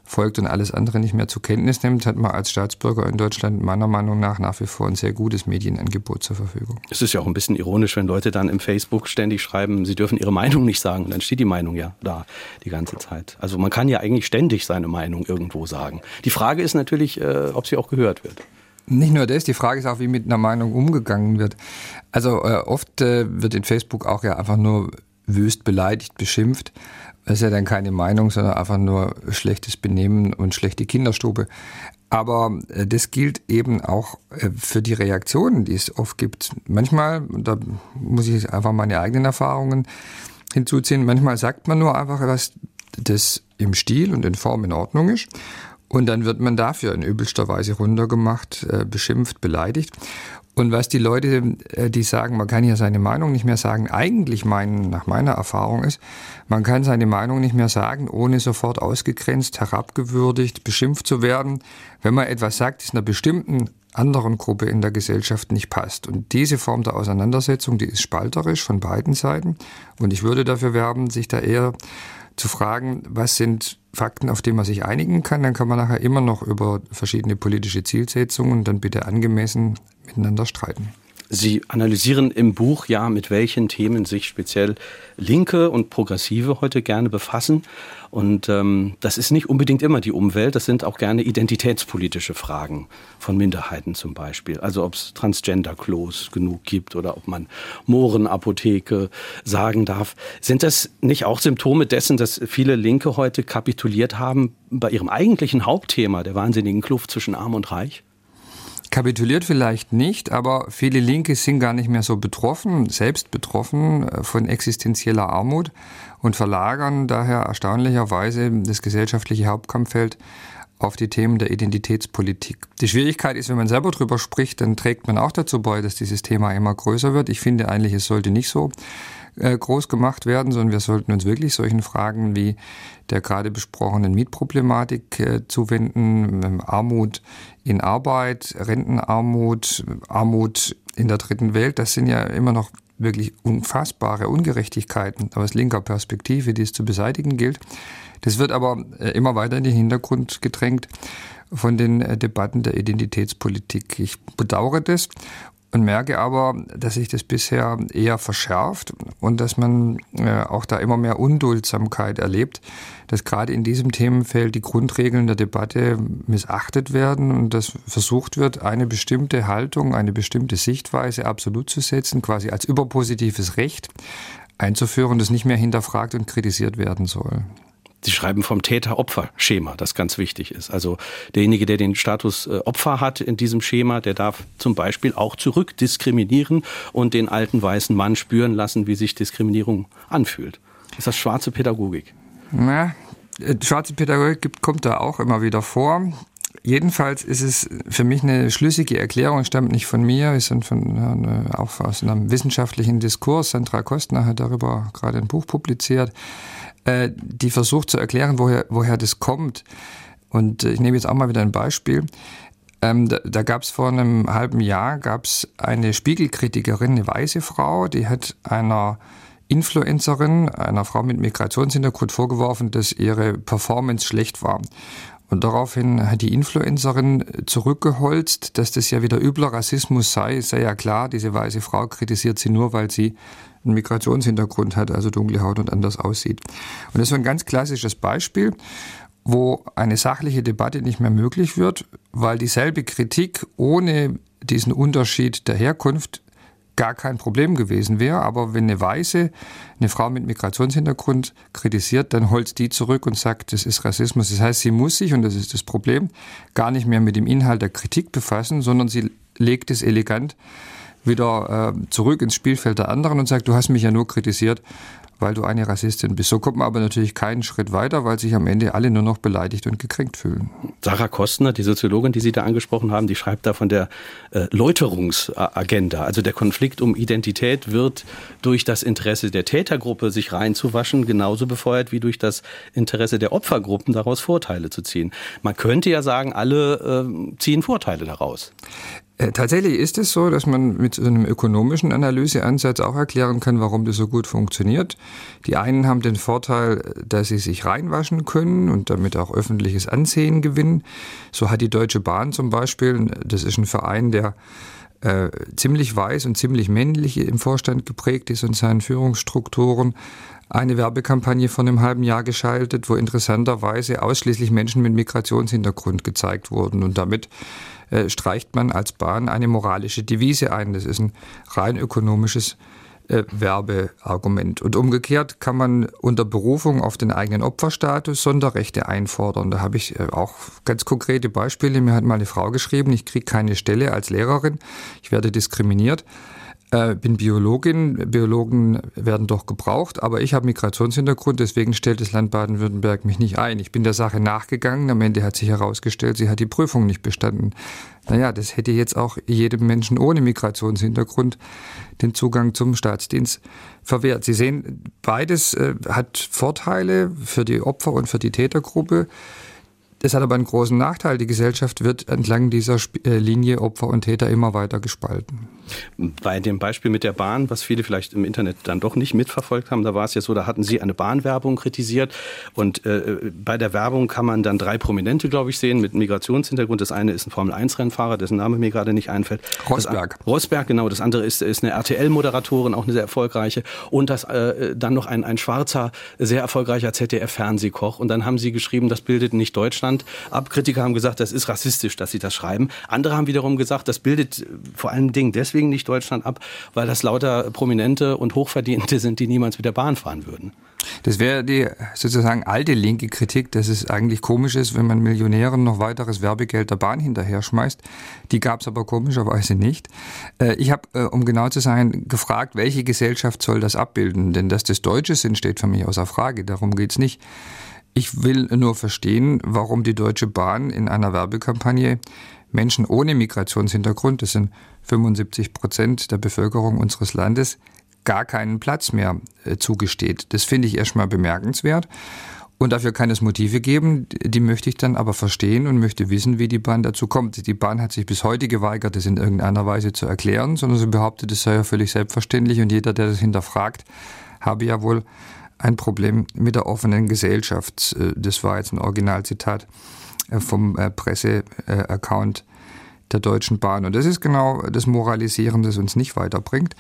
folgt und alles andere nicht mehr zur Kenntnis nimmt, hat man als Staatsbürger in Deutschland meiner Meinung nach nach wie vor ein sehr gutes Medienangebot zur Verfügung. Es ist ja auch ein bisschen ironisch, wenn Leute dann im Facebook ständig schreiben, sie dürfen ihre Meinung nicht sagen. Und dann steht die Meinung ja da die ganze Zeit. Also man kann ja eigentlich ständig seine Meinung irgendwo sagen. Die Frage ist natürlich, äh, ob sie auch gehört wird. Nicht nur das, die Frage ist auch, wie mit einer Meinung umgegangen wird. Also äh, oft äh, wird in Facebook auch ja einfach nur wüst beleidigt, beschimpft. Das ist ja dann keine Meinung, sondern einfach nur schlechtes Benehmen und schlechte Kinderstube. Aber äh, das gilt eben auch äh, für die Reaktionen, die es oft gibt. Manchmal, da muss ich einfach meine eigenen Erfahrungen hinzuziehen, manchmal sagt man nur einfach was, das im Stil und in Form in Ordnung ist. Und dann wird man dafür in übelster Weise runtergemacht, äh, beschimpft, beleidigt. Und was die Leute, äh, die sagen, man kann ja seine Meinung nicht mehr sagen, eigentlich meinen, nach meiner Erfahrung ist, man kann seine Meinung nicht mehr sagen, ohne sofort ausgegrenzt, herabgewürdigt, beschimpft zu werden, wenn man etwas sagt, das einer bestimmten anderen Gruppe in der Gesellschaft nicht passt. Und diese Form der Auseinandersetzung, die ist spalterisch von beiden Seiten. Und ich würde dafür werben, sich da eher zu fragen, was sind Fakten, auf die man sich einigen kann, dann kann man nachher immer noch über verschiedene politische Zielsetzungen dann bitte angemessen miteinander streiten. Sie analysieren im Buch ja, mit welchen Themen sich speziell Linke und Progressive heute gerne befassen. Und ähm, das ist nicht unbedingt immer die Umwelt, das sind auch gerne identitätspolitische Fragen von Minderheiten zum Beispiel. Also ob es Transgender-Klos genug gibt oder ob man Mohrenapotheke sagen darf. Sind das nicht auch Symptome dessen, dass viele Linke heute kapituliert haben bei ihrem eigentlichen Hauptthema, der wahnsinnigen Kluft zwischen Arm und Reich? Kapituliert vielleicht nicht, aber viele Linke sind gar nicht mehr so betroffen, selbst betroffen äh, von existenzieller Armut und verlagern daher erstaunlicherweise das gesellschaftliche Hauptkampffeld auf die Themen der Identitätspolitik. Die Schwierigkeit ist, wenn man selber drüber spricht, dann trägt man auch dazu bei, dass dieses Thema immer größer wird. Ich finde eigentlich, es sollte nicht so äh, groß gemacht werden, sondern wir sollten uns wirklich solchen Fragen wie der gerade besprochenen Mietproblematik äh, zuwenden, ähm, Armut in Arbeit, Rentenarmut, Armut in der dritten Welt. Das sind ja immer noch wirklich unfassbare Ungerechtigkeiten aus linker Perspektive, die es zu beseitigen gilt. Das wird aber äh, immer weiter in den Hintergrund gedrängt von den äh, Debatten der Identitätspolitik. Ich bedauere das und merke aber, dass sich das bisher eher verschärft und dass man äh, auch da immer mehr Unduldsamkeit erlebt, dass gerade in diesem Themenfeld die Grundregeln der Debatte missachtet werden und dass versucht wird, eine bestimmte Haltung, eine bestimmte Sichtweise absolut zu setzen, quasi als überpositives Recht einzuführen, das nicht mehr hinterfragt und kritisiert werden soll. Sie schreiben vom Täter-Opfer-Schema, das ganz wichtig ist. Also derjenige, der den Status äh, Opfer hat in diesem Schema, der darf zum Beispiel auch zurückdiskriminieren und den alten weißen Mann spüren lassen, wie sich Diskriminierung anfühlt. Ist das schwarze Pädagogik? Na, äh, schwarze Pädagogik kommt da auch immer wieder vor. Jedenfalls ist es für mich eine schlüssige Erklärung, stammt nicht von mir, ist von, auch aus einem wissenschaftlichen Diskurs. Sandra Kostner hat darüber gerade ein Buch publiziert äh, die versucht zu erklären, woher, woher das kommt. Und äh, ich nehme jetzt auch mal wieder ein Beispiel. Ähm, da da gab es vor einem halben Jahr gab's eine Spiegelkritikerin, eine weiße Frau, die hat einer Influencerin, einer Frau mit Migrationshintergrund vorgeworfen, dass ihre Performance schlecht war. Und daraufhin hat die Influencerin zurückgeholzt, dass das ja wieder übler Rassismus sei. Sei ja klar, diese weiße Frau kritisiert sie nur, weil sie einen Migrationshintergrund hat, also dunkle Haut und anders aussieht. Und das ist ein ganz klassisches Beispiel, wo eine sachliche Debatte nicht mehr möglich wird, weil dieselbe Kritik ohne diesen Unterschied der Herkunft gar kein Problem gewesen wäre. Aber wenn eine Weiße eine Frau mit Migrationshintergrund kritisiert, dann holt die zurück und sagt, das ist Rassismus. Das heißt, sie muss sich, und das ist das Problem, gar nicht mehr mit dem Inhalt der Kritik befassen, sondern sie legt es elegant wieder äh, zurück ins Spielfeld der anderen und sagt, du hast mich ja nur kritisiert, weil du eine Rassistin bist. So kommt man aber natürlich keinen Schritt weiter, weil sich am Ende alle nur noch beleidigt und gekränkt fühlen. Sarah Kostner, die Soziologin, die Sie da angesprochen haben, die schreibt da von der äh, Läuterungsagenda. Also der Konflikt um Identität wird durch das Interesse der Tätergruppe, sich reinzuwaschen, genauso befeuert wie durch das Interesse der Opfergruppen, daraus Vorteile zu ziehen. Man könnte ja sagen, alle äh, ziehen Vorteile daraus. Äh, tatsächlich ist es so, dass man mit so einem ökonomischen Analyseansatz auch erklären kann, warum das so gut funktioniert. Die einen haben den Vorteil, dass sie sich reinwaschen können und damit auch öffentliches Ansehen gewinnen. So hat die Deutsche Bahn zum Beispiel, das ist ein Verein, der äh, ziemlich weiß und ziemlich männlich im Vorstand geprägt ist und seinen Führungsstrukturen, eine Werbekampagne von einem halben Jahr geschaltet, wo interessanterweise ausschließlich Menschen mit Migrationshintergrund gezeigt wurden. Und damit äh, streicht man als Bahn eine moralische Devise ein. Das ist ein rein ökonomisches äh, Werbeargument. Und umgekehrt kann man unter Berufung auf den eigenen Opferstatus Sonderrechte einfordern. Da habe ich äh, auch ganz konkrete Beispiele. Mir hat mal eine Frau geschrieben, ich kriege keine Stelle als Lehrerin, ich werde diskriminiert äh, bin Biologin. Biologen werden doch gebraucht, aber ich habe Migrationshintergrund, deswegen stellt das Land Baden-Württemberg mich nicht ein. Ich bin der Sache nachgegangen. Am Ende hat sich herausgestellt, sie hat die Prüfung nicht bestanden. Naja, das hätte jetzt auch jedem Menschen ohne Migrationshintergrund den Zugang zum Staatsdienst verwehrt. Sie sehen, beides äh, hat Vorteile für die Opfer und für die Tätergruppe. Das hat aber einen großen Nachteil. Die Gesellschaft wird entlang dieser äh, Linie Opfer und Täter immer weiter gespalten. Bei dem Beispiel mit der Bahn, was viele vielleicht im Internet dann doch nicht mitverfolgt haben, da war es ja so, da hatten Sie eine Bahnwerbung kritisiert und äh, bei der Werbung kann man dann drei Prominente, glaube ich, sehen mit Migrationshintergrund. Das eine ist ein Formel-1-Rennfahrer, dessen Name mir gerade nicht einfällt. Rosberg. Das, Rosberg, genau. Das andere ist, ist eine RTL-Moderatorin, auch eine sehr erfolgreiche. Und das äh, dann noch ein, ein schwarzer, sehr erfolgreicher ZDF-Fernsehkoch. Und dann haben Sie geschrieben, das bildet nicht Deutschland ab. Kritiker haben gesagt, das ist rassistisch, dass Sie das schreiben. Andere haben wiederum gesagt, das bildet vor allen Dingen deswegen deswegen nicht Deutschland ab, weil das lauter Prominente und Hochverdiente sind, die niemals mit der Bahn fahren würden. Das wäre die sozusagen alte linke Kritik, dass es eigentlich komisch ist, wenn man Millionären noch weiteres Werbegeld der Bahn hinterher schmeißt. Die gab es aber komischerweise nicht. Äh, ich habe, äh, um genau zu sein, gefragt, welche Gesellschaft soll das abbilden? Denn dass das Deutsche sind, steht für mich außer Frage. Darum geht es nicht. Ich will nur verstehen, warum die Deutsche Bahn in einer Werbekampagne Menschen ohne Migrationshintergrund, das sind 75 Prozent der Bevölkerung unseres Landes, gar keinen Platz mehr äh, zugesteht. Das finde ich erstmal bemerkenswert. Und dafür kann es Motive geben, die möchte ich dann aber verstehen und möchte wissen, wie die Bahn dazu kommt. Die Bahn hat sich bis heute geweigert, das in irgendeiner Weise zu erklären, sondern sie behauptet, es sei ja völlig selbstverständlich und jeder, der das hinterfragt, habe ja wohl ein Problem mit der offenen Gesellschaft. Äh, das war jetzt ein Originalzitat äh, vom äh, Presseaccount der Deutschen Bahn. Und das ist genau das Moralisieren, das uns nicht weiterbringt.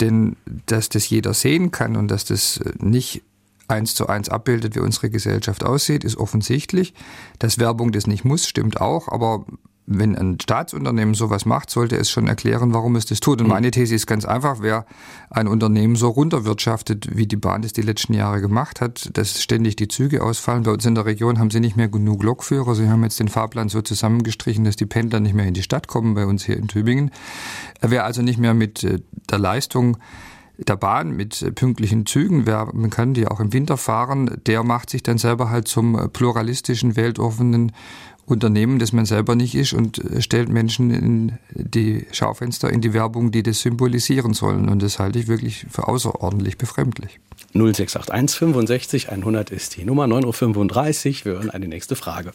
Denn dass das jeder sehen kann und dass das nicht eins zu eins abbildet, wie unsere Gesellschaft aussieht, ist offensichtlich. Dass Werbung das nicht muss, stimmt auch, aber wenn ein Staatsunternehmen sowas macht, sollte es schon erklären, warum es das tut. Und mhm. meine These ist ganz einfach, wer ein Unternehmen so runterwirtschaftet, wie die Bahn das die letzten Jahre gemacht hat, dass ständig die Züge ausfallen. Bei uns in der Region haben sie nicht mehr genug Lokführer. Sie haben jetzt den Fahrplan so zusammengestrichen, dass die Pendler nicht mehr in die Stadt kommen, bei uns hier in Tübingen. Wer also nicht mehr mit äh, der Leistung der Bahn mit pünktlichen Zügen, wer, man kann die auch im Winter fahren, der macht sich dann selber halt zum pluralistischen, weltoffenen Unternehmen, das man selber nicht ist und stellt Menschen in die Schaufenster, in die Werbung, die das symbolisieren sollen. Und das halte ich wirklich für außerordentlich befremdlich. 0681 65 100 ist die Nummer 9.35 Uhr. Wir hören eine nächste Frage.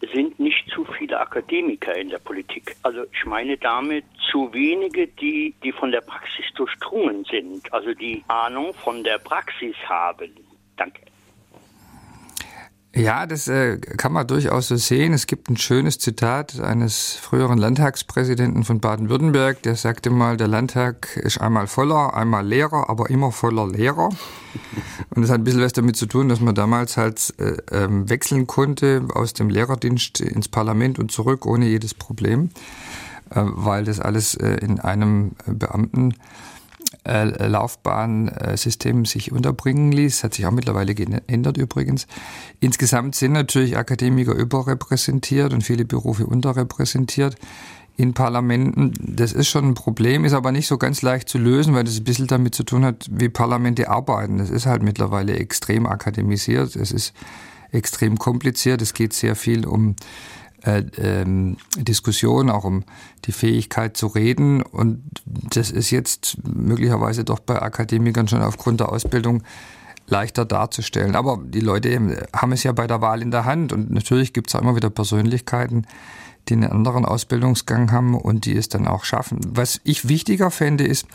Es sind nicht zu viele Akademiker in der Politik. Also ich meine damit zu wenige, die, die von der Praxis durchdrungen sind, also die Ahnung von der Praxis haben. Danke. Ja, das äh, kann man durchaus so sehen. Es gibt ein schönes Zitat eines früheren Landtagspräsidenten von Baden-Württemberg, der sagte mal, der Landtag ist einmal voller, einmal leerer, aber immer voller Lehrer. Und das hat ein bisschen was damit zu tun, dass man damals halt äh, ähm, wechseln konnte aus dem Lehrerdienst ins Parlament und zurück ohne jedes Problem, äh, weil das alles äh, in einem Beamten äh, Laufbahnsystem sich unterbringen ließ. Hat sich auch mittlerweile geändert übrigens. Insgesamt sind natürlich Akademiker überrepräsentiert und viele Berufe unterrepräsentiert in Parlamenten. Das ist schon ein Problem, ist aber nicht so ganz leicht zu lösen, weil das ein bisschen damit zu tun hat, wie Parlamente arbeiten. Das ist halt mittlerweile extrem akademisiert. Es ist extrem kompliziert. Es geht sehr viel um äh, ähm, Diskussion, auch um die Fähigkeit zu reden. Und das ist jetzt möglicherweise doch bei Akademikern schon aufgrund der Ausbildung leichter darzustellen. Aber die Leute haben es ja bei der Wahl in der Hand. Und natürlich gibt es auch immer wieder Persönlichkeiten, die einen anderen Ausbildungsgang haben und die es dann auch schaffen. Was ich wichtiger fände, ist,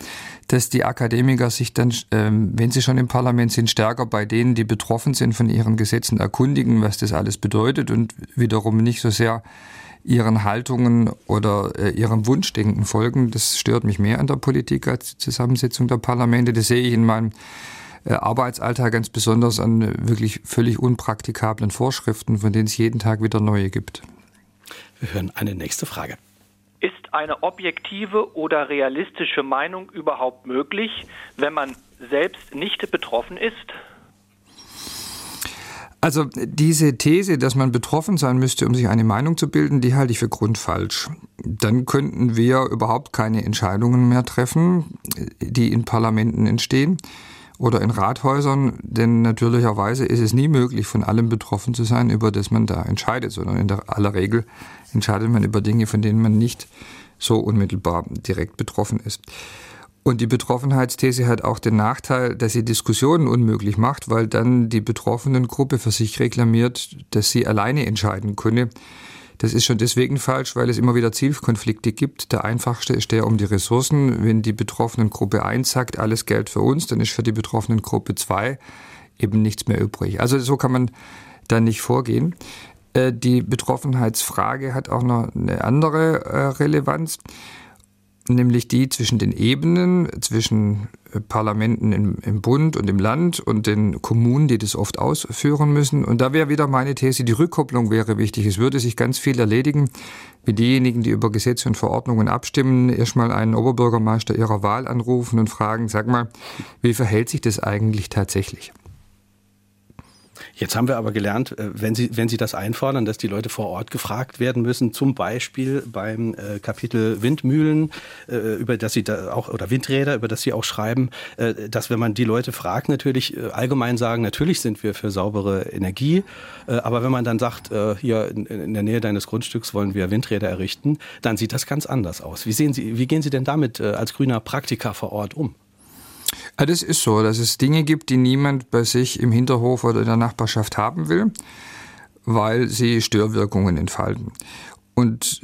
dass die Akademiker sich dann, ähm, wenn sie schon im Parlament sind, stärker bei denen, die betroffen sind von ihren Gesetzen, erkundigen, was das alles bedeutet und wiederum nicht so sehr ihren Haltungen oder äh, ihrem Wunschdenken folgen. Das stört mich mehr an der Politik als die Zusammensetzung der Parlamente. Das sehe ich in meinem äh, Arbeitsalltag ganz besonders an wirklich völlig unpraktikablen Vorschriften, von denen es jeden Tag wieder neue gibt. Wir hören eine nächste Frage. Ist eine objektive oder realistische Meinung überhaupt möglich, wenn man selbst nicht betroffen ist? Also diese These, dass man betroffen sein müsste, um sich eine Meinung zu bilden, die halte ich für grundfalsch. Dann könnten wir überhaupt keine Entscheidungen mehr treffen, die in Parlamenten entstehen oder in Rathäusern, denn natürlicherweise ist es nie möglich, von allem betroffen zu sein, über das man da entscheidet, sondern in der aller Regel entscheidet man über Dinge, von denen man nicht so unmittelbar direkt betroffen ist. Und die Betroffenheitsthese hat auch den Nachteil, dass sie Diskussionen unmöglich macht, weil dann die betroffenen Gruppe für sich reklamiert, dass sie alleine entscheiden könne. Das ist schon deswegen falsch, weil es immer wieder Zielkonflikte gibt. Der einfachste ist der um die Ressourcen. Wenn die betroffenen Gruppe 1 sagt, alles Geld für uns, dann ist für die betroffenen Gruppe 2 eben nichts mehr übrig. Also so kann man dann nicht vorgehen. Äh, die Betroffenheitsfrage hat auch noch eine andere äh, Relevanz, nämlich die zwischen den Ebenen, zwischen äh, Parlamenten im, im, Bund und im Land und den Kommunen, die das oft ausführen müssen. Und da wäre wieder meine These, die Rückkopplung wäre wichtig. Es würde sich ganz viel erledigen, wie diejenigen, die über Gesetze und Verordnungen abstimmen, erstmal einen Oberbürgermeister ihrer Wahl anrufen und fragen, sag mal, wie verhält sich das eigentlich tatsächlich? Jetzt haben wir aber gelernt, äh, wenn Sie, wenn Sie das einfordern, dass die Leute vor Ort gefragt werden müssen, zum Beispiel beim äh, Kapitel Windmühlen, äh, über das Sie da auch, oder Windräder, über das Sie auch schreiben, dass wenn man die Leute fragt, natürlich allgemein sagen, natürlich sind wir für saubere Energie, aber wenn man dann sagt, hier in der Nähe deines Grundstücks wollen wir Windräder errichten, dann sieht das ganz anders aus. Wie sehen Sie, wie gehen Sie denn damit als grüner Praktiker vor Ort um? Ja, das ist so, dass es Dinge gibt, die niemand bei sich im Hinterhof oder in der Nachbarschaft haben will, weil sie Störwirkungen entfalten. Und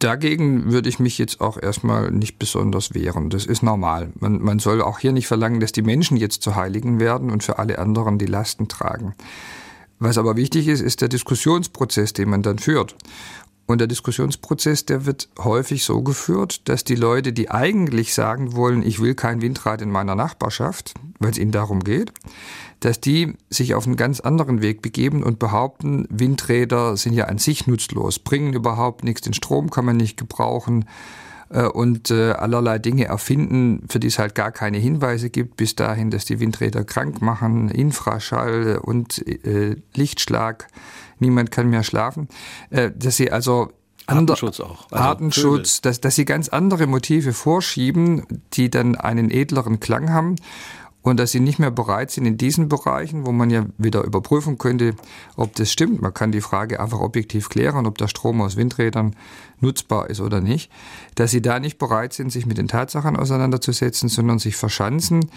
Dagegen würde ich mich jetzt auch erstmal nicht besonders wehren. Das ist normal. Man, man soll auch hier nicht verlangen, dass die Menschen jetzt zu Heiligen werden und für alle anderen die Lasten tragen. Was aber wichtig ist, ist der Diskussionsprozess, den man dann führt. Und der Diskussionsprozess, der wird häufig so geführt, dass die Leute, die eigentlich sagen wollen, ich will kein Windrad in meiner Nachbarschaft, weil es ihnen darum geht, dass die sich auf einen ganz anderen Weg begeben und behaupten, Windräder sind ja an sich nutzlos, bringen überhaupt nichts, den Strom kann man nicht gebrauchen äh, und äh, allerlei Dinge erfinden, für die es halt gar keine Hinweise gibt, bis dahin, dass die Windräder krank machen, Infraschall und äh, Lichtschlag niemand kann mehr schlafen, äh, dass sie also Artenschutz auch. Also Artenschutz, dass, dass sie ganz andere Motive vorschieben, die dann einen edleren Klang haben und dass sie nicht mehr bereit sind in diesen Bereichen, wo man ja wieder überprüfen könnte, ob das stimmt. Man kann die Frage einfach objektiv klären, ob der Strom aus Windrädern nutzbar ist oder nicht, dass sie da nicht bereit sind, sich mit den Tatsachen auseinanderzusetzen, sondern sich verschanzen,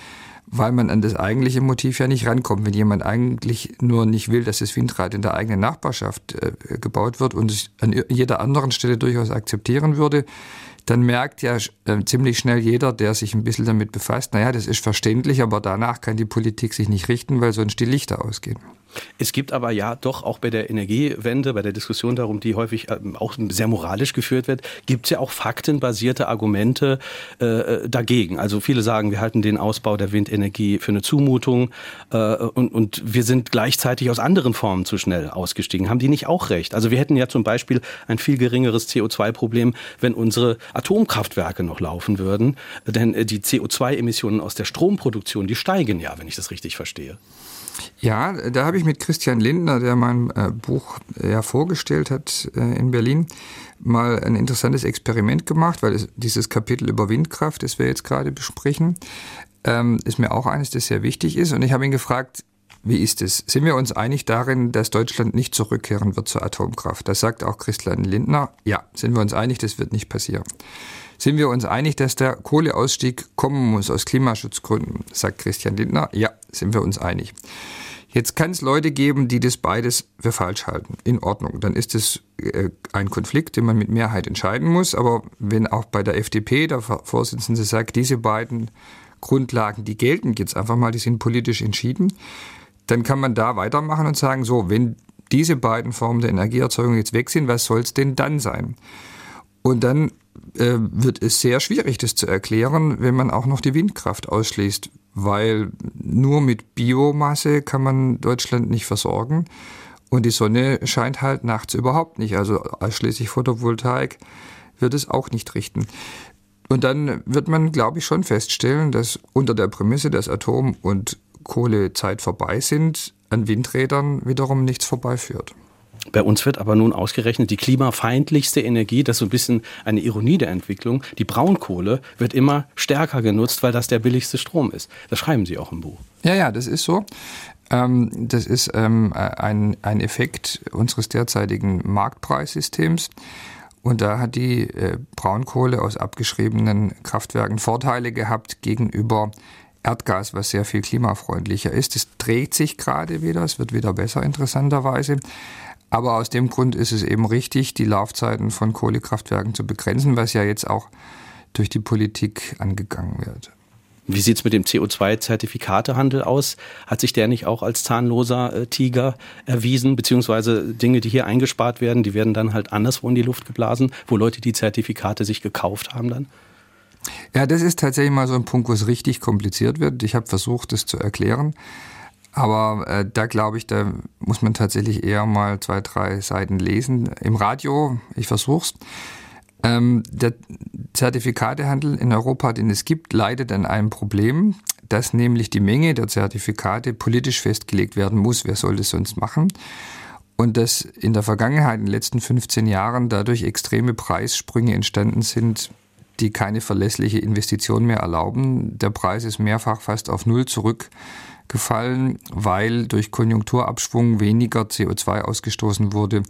weil man an das eigentliche Motiv ja nicht rankommt. Wenn jemand eigentlich nur nicht will, dass das Windrad in der eigenen Nachbarschaft äh, gebaut wird und es an jeder anderen Stelle durchaus akzeptieren würde, dann merkt ja äh, ziemlich schnell jeder, der sich ein bisschen damit befasst, naja, das ist verständlich, aber danach kann die Politik sich nicht richten, weil sonst die Lichter ausgehen. Es gibt aber ja doch auch bei der Energiewende, bei der Diskussion darum, die häufig ähm, auch sehr moralisch geführt wird, gibt es ja auch faktenbasierte Argumente äh, äh, dagegen. Also viele sagen, wir halten den Ausbau der Windenergie für eine Zumutung äh, und, und wir sind gleichzeitig aus anderen Formen zu schnell ausgestiegen. Haben die nicht auch recht? Also wir hätten ja zum Beispiel ein viel geringeres CO2-Problem, wenn unsere Atomkraftwerke noch laufen würden. Denn äh, die CO2-Emissionen aus der Stromproduktion, die steigen ja, wenn ich das richtig verstehe. Ja, da habe ich mit Christian Lindner, der mein äh, Buch äh, ja vorgestellt hat äh, in Berlin, mal ein interessantes Experiment gemacht, weil es, dieses Kapitel über Windkraft, das wir jetzt gerade besprechen, ähm, ist mir auch eines, das sehr wichtig ist. Und ich habe ihn gefragt, wie ist es? Sind wir uns einig darin, dass Deutschland nicht zurückkehren wird zur Atomkraft? Das sagt auch Christian Lindner. Ja, sind wir uns einig, das wird nicht passieren. Sind wir uns einig, dass der Kohleausstieg kommen muss aus Klimaschutzgründen? Sagt Christian Lindner. Ja, sind wir uns einig. Jetzt kann es Leute geben, die das beides für falsch halten. In Ordnung. Dann ist es äh, ein Konflikt, den man mit Mehrheit entscheiden muss. Aber wenn auch bei der FDP der Vorsitzende sagt, diese beiden Grundlagen, die gelten jetzt einfach mal, die sind politisch entschieden, dann kann man da weitermachen und sagen, so, wenn diese beiden Formen der Energieerzeugung jetzt weg sind, was soll es denn dann sein? Und dann äh, wird es sehr schwierig, das zu erklären, wenn man auch noch die Windkraft ausschließt weil nur mit Biomasse kann man Deutschland nicht versorgen. Und die Sonne scheint halt nachts überhaupt nicht. Also ausschließlich Photovoltaik wird es auch nicht richten. Und dann wird man, glaube ich, schon feststellen, dass unter der Prämisse, dass Atom- und Kohlezeit vorbei sind, an Windrädern wiederum nichts vorbeiführt. Bei uns wird aber nun ausgerechnet die klimafeindlichste Energie, das ist so ein bisschen eine Ironie der Entwicklung, die Braunkohle wird immer stärker genutzt, weil das der billigste Strom ist. Das schreiben Sie auch im Buch. Ja, ja, das ist so. Ähm, das ist ähm, ein, ein Effekt unseres derzeitigen Marktpreissystems. Und da hat die äh, Braunkohle aus abgeschriebenen Kraftwerken Vorteile gehabt gegenüber Erdgas, was sehr viel klimafreundlicher ist. Es dreht sich gerade wieder, es wird wieder besser interessanterweise. Aber aus dem Grund ist es eben richtig, die Laufzeiten von Kohlekraftwerken zu begrenzen, was ja jetzt auch durch die Politik angegangen wird. Wie sieht es mit dem CO2-Zertifikatehandel aus? Hat sich der nicht auch als zahnloser äh, Tiger erwiesen? Beziehungsweise Dinge, die hier eingespart werden, die werden dann halt anderswo in die Luft geblasen, wo Leute die Zertifikate sich gekauft haben dann? Ja, das ist tatsächlich mal so ein Punkt, wo es richtig kompliziert wird. Ich habe versucht, das zu erklären. Aber äh, da glaube ich, da muss man tatsächlich eher mal zwei, drei Seiten lesen. Im Radio, ich versuch's. Ähm, der Zertifikatehandel in Europa, den es gibt, leidet an einem Problem, dass nämlich die Menge der Zertifikate politisch festgelegt werden muss. Wer soll das sonst machen? Und dass in der Vergangenheit, in den letzten 15 Jahren, dadurch extreme Preissprünge entstanden sind, die keine verlässliche Investition mehr erlauben. Der Preis ist mehrfach fast auf Null zurück gefallen, weil durch Konjunkturabschwung weniger CO2 ausgestoßen wurde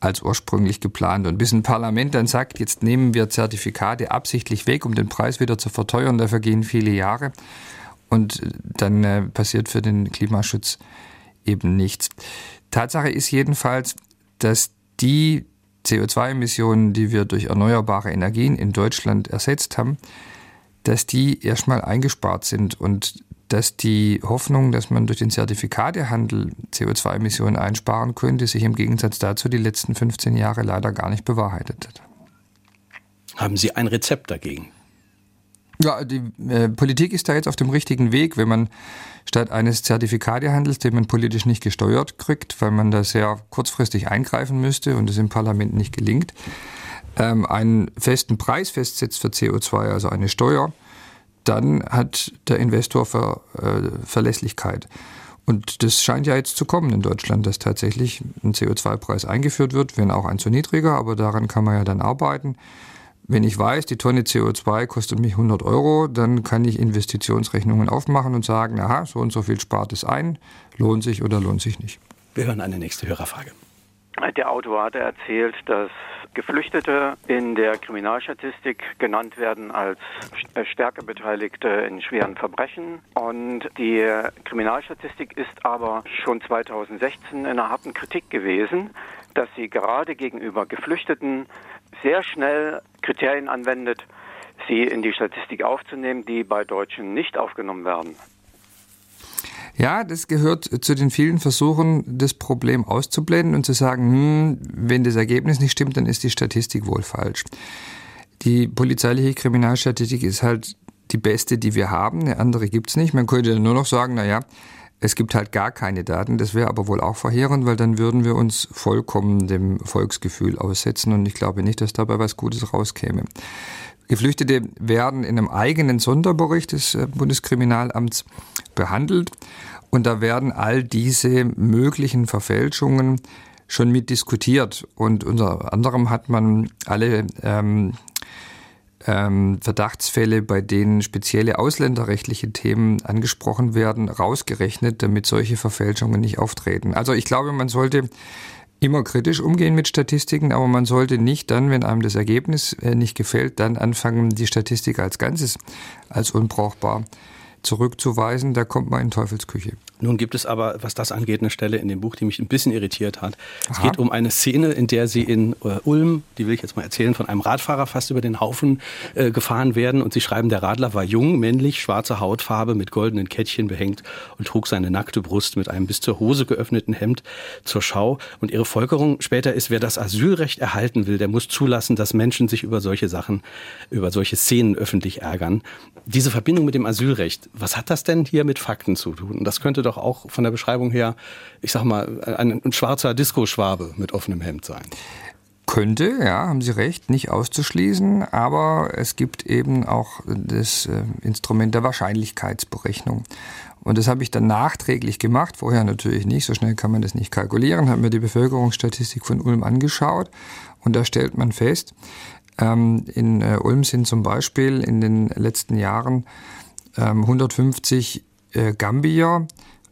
als ursprünglich geplant. Und bis ein Parlament dann sagt, jetzt nehmen wir Zertifikate absichtlich weg, um den Preis wieder zu verteuern, da vergehen viele Jahre. und dann äh, passiert für den Klimaschutz eben nichts. Tatsache ist jedenfalls, dass die CO2-Emissionen, die wir durch erneuerbare Energien in Deutschland ersetzt haben, dass die erstmal eingespart sind und dass die Hoffnung, dass man durch den Zertifikatehandel CO2-Emissionen einsparen könnte, sich im Gegensatz dazu die letzten 15 Jahre leider gar nicht bewahrheitet hat. Haben Sie ein Rezept dagegen? Ja, die äh, Politik ist da jetzt auf dem richtigen Weg, wenn man statt eines Zertifikatehandels, den man politisch nicht gesteuert kriegt, weil man da sehr kurzfristig eingreifen müsste und es im Parlament nicht gelingt, ähm, einen festen Preis festsetzt für CO2, also eine Steuer, dann hat der Investor Ver, äh, Verlässlichkeit. Und das scheint ja jetzt zu kommen in Deutschland, dass tatsächlich ein CO2-Preis eingeführt wird, wenn auch ein zu niedriger, aber daran kann man ja dann arbeiten. Wenn ich weiß, die Tonne CO2 kostet mich 100 Euro, dann kann ich Investitionsrechnungen aufmachen und sagen, aha, so und so viel spart es ein, lohnt sich oder lohnt sich nicht. Wir hören eine nächste Hörerfrage. Der Autor hatte erzählt, dass Geflüchtete in der Kriminalstatistik genannt werden als stärker Beteiligte in schweren Verbrechen. Und die Kriminalstatistik ist aber schon 2016 in einer harten Kritik gewesen, dass sie gerade gegenüber Geflüchteten sehr schnell Kriterien anwendet, sie in die Statistik aufzunehmen, die bei Deutschen nicht aufgenommen werden. Ja, das gehört zu den vielen Versuchen, das Problem auszublenden und zu sagen, hm, wenn das Ergebnis nicht stimmt, dann ist die Statistik wohl falsch. Die polizeiliche Kriminalstatistik ist halt die beste, die wir haben. Eine andere gibt's nicht. Man könnte nur noch sagen, na ja, es gibt halt gar keine Daten. Das wäre aber wohl auch verheerend, weil dann würden wir uns vollkommen dem Volksgefühl aussetzen und ich glaube nicht, dass dabei was Gutes rauskäme. Geflüchtete werden in einem eigenen Sonderbericht des äh, Bundeskriminalamts behandelt und da werden all diese möglichen Verfälschungen schon mit diskutiert und unter anderem hat man alle ähm, ähm, Verdachtsfälle, bei denen spezielle ausländerrechtliche Themen angesprochen werden, rausgerechnet, damit solche Verfälschungen nicht auftreten. Also ich glaube, man sollte immer kritisch umgehen mit Statistiken, aber man sollte nicht dann, wenn einem das Ergebnis äh, nicht gefällt, dann anfangen, die Statistik als Ganzes als unbrauchbar zurückzuweisen. Da kommt man in Teufelsküche. Nun gibt es aber, was das angeht, eine Stelle in dem Buch, die mich ein bisschen irritiert hat. Aha. Es geht um eine Szene, in der sie in äh, Ulm, die will ich jetzt mal erzählen, von einem Radfahrer fast über den Haufen äh, gefahren werden. Und sie schreiben, der Radler war jung, männlich, schwarze Hautfarbe, mit goldenen Kettchen behängt und trug seine nackte Brust mit einem bis zur Hose geöffneten Hemd zur Schau. Und ihre Folgerung später ist, wer das Asylrecht erhalten will, der muss zulassen, dass Menschen sich über solche Sachen, über solche Szenen öffentlich ärgern. Diese Verbindung mit dem Asylrecht, was hat das denn hier mit Fakten zu tun? Und das könnte doch auch von der Beschreibung her, ich sag mal, ein, ein schwarzer Disco-Schwabe mit offenem Hemd sein. Könnte, ja, haben Sie recht, nicht auszuschließen, aber es gibt eben auch das äh, Instrument der Wahrscheinlichkeitsberechnung. Und das habe ich dann nachträglich gemacht, vorher natürlich nicht, so schnell kann man das nicht kalkulieren, habe mir die Bevölkerungsstatistik von Ulm angeschaut und da stellt man fest, ähm, in äh, Ulm sind zum Beispiel in den letzten Jahren 150 ähm, äh, Gambier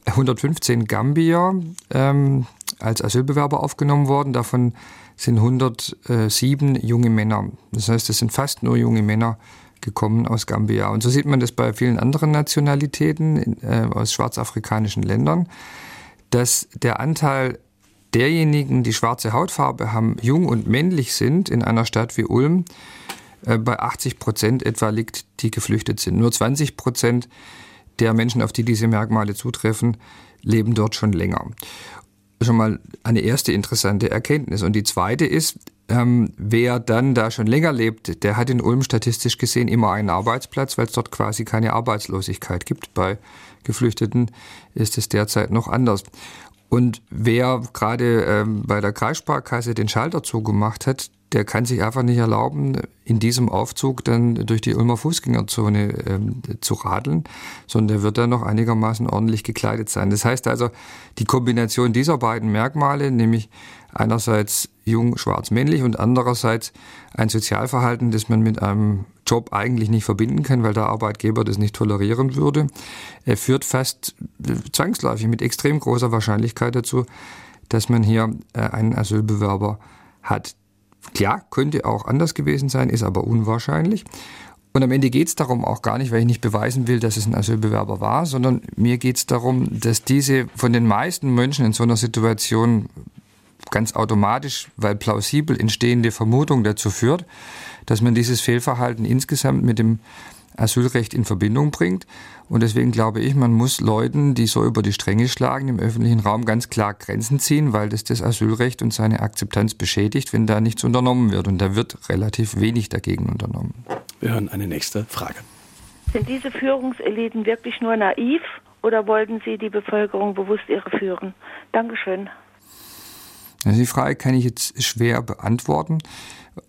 115 Gambier ähm, als Asylbewerber aufgenommen worden. Davon sind 107 junge Männer. Das heißt, es sind fast nur junge Männer gekommen aus Gambia. Und so sieht man das bei vielen anderen Nationalitäten äh, aus schwarzafrikanischen Ländern, dass der Anteil derjenigen, die schwarze Hautfarbe haben, jung und männlich sind in einer Stadt wie Ulm, äh, bei 80 Prozent etwa liegt, die geflüchtet sind. Nur 20 Prozent der Menschen, auf die diese Merkmale zutreffen, leben dort schon länger. Schon mal eine erste interessante Erkenntnis. Und die zweite ist, ähm, wer dann da schon länger lebt, der hat in Ulm statistisch gesehen immer einen Arbeitsplatz, weil es dort quasi keine Arbeitslosigkeit gibt. Bei Geflüchteten ist es derzeit noch anders. Und wer gerade ähm, bei der Kreissparkasse den Schalter zugemacht hat, der kann sich einfach nicht erlauben, in diesem Aufzug dann durch die Ulmer Fußgängerzone ähm, zu radeln, sondern der wird dann noch einigermaßen ordentlich gekleidet sein. Das heißt also, die Kombination dieser beiden Merkmale, nämlich einerseits jung, schwarz, männlich und andererseits ein Sozialverhalten, das man mit einem Job eigentlich nicht verbinden kann, weil der Arbeitgeber das nicht tolerieren würde, er führt fast äh, zwangsläufig mit extrem großer Wahrscheinlichkeit dazu, dass man hier äh, einen Asylbewerber hat. Klar, könnte auch anders gewesen sein, ist aber unwahrscheinlich. Und am Ende geht es darum auch gar nicht, weil ich nicht beweisen will, dass es ein Asylbewerber war, sondern mir geht es darum, dass diese von den meisten Menschen in so einer Situation ganz automatisch, weil plausibel entstehende Vermutung dazu führt, dass man dieses Fehlverhalten insgesamt mit dem Asylrecht in Verbindung bringt. Und deswegen glaube ich, man muss Leuten, die so über die Stränge schlagen, im öffentlichen Raum ganz klar Grenzen ziehen, weil das das Asylrecht und seine Akzeptanz beschädigt, wenn da nichts unternommen wird. Und da wird relativ wenig dagegen unternommen. Wir hören eine nächste Frage. Sind diese Führungseliten wirklich nur naiv oder wollten sie die Bevölkerung bewusst irreführen? Dankeschön. Also die Frage kann ich jetzt schwer beantworten.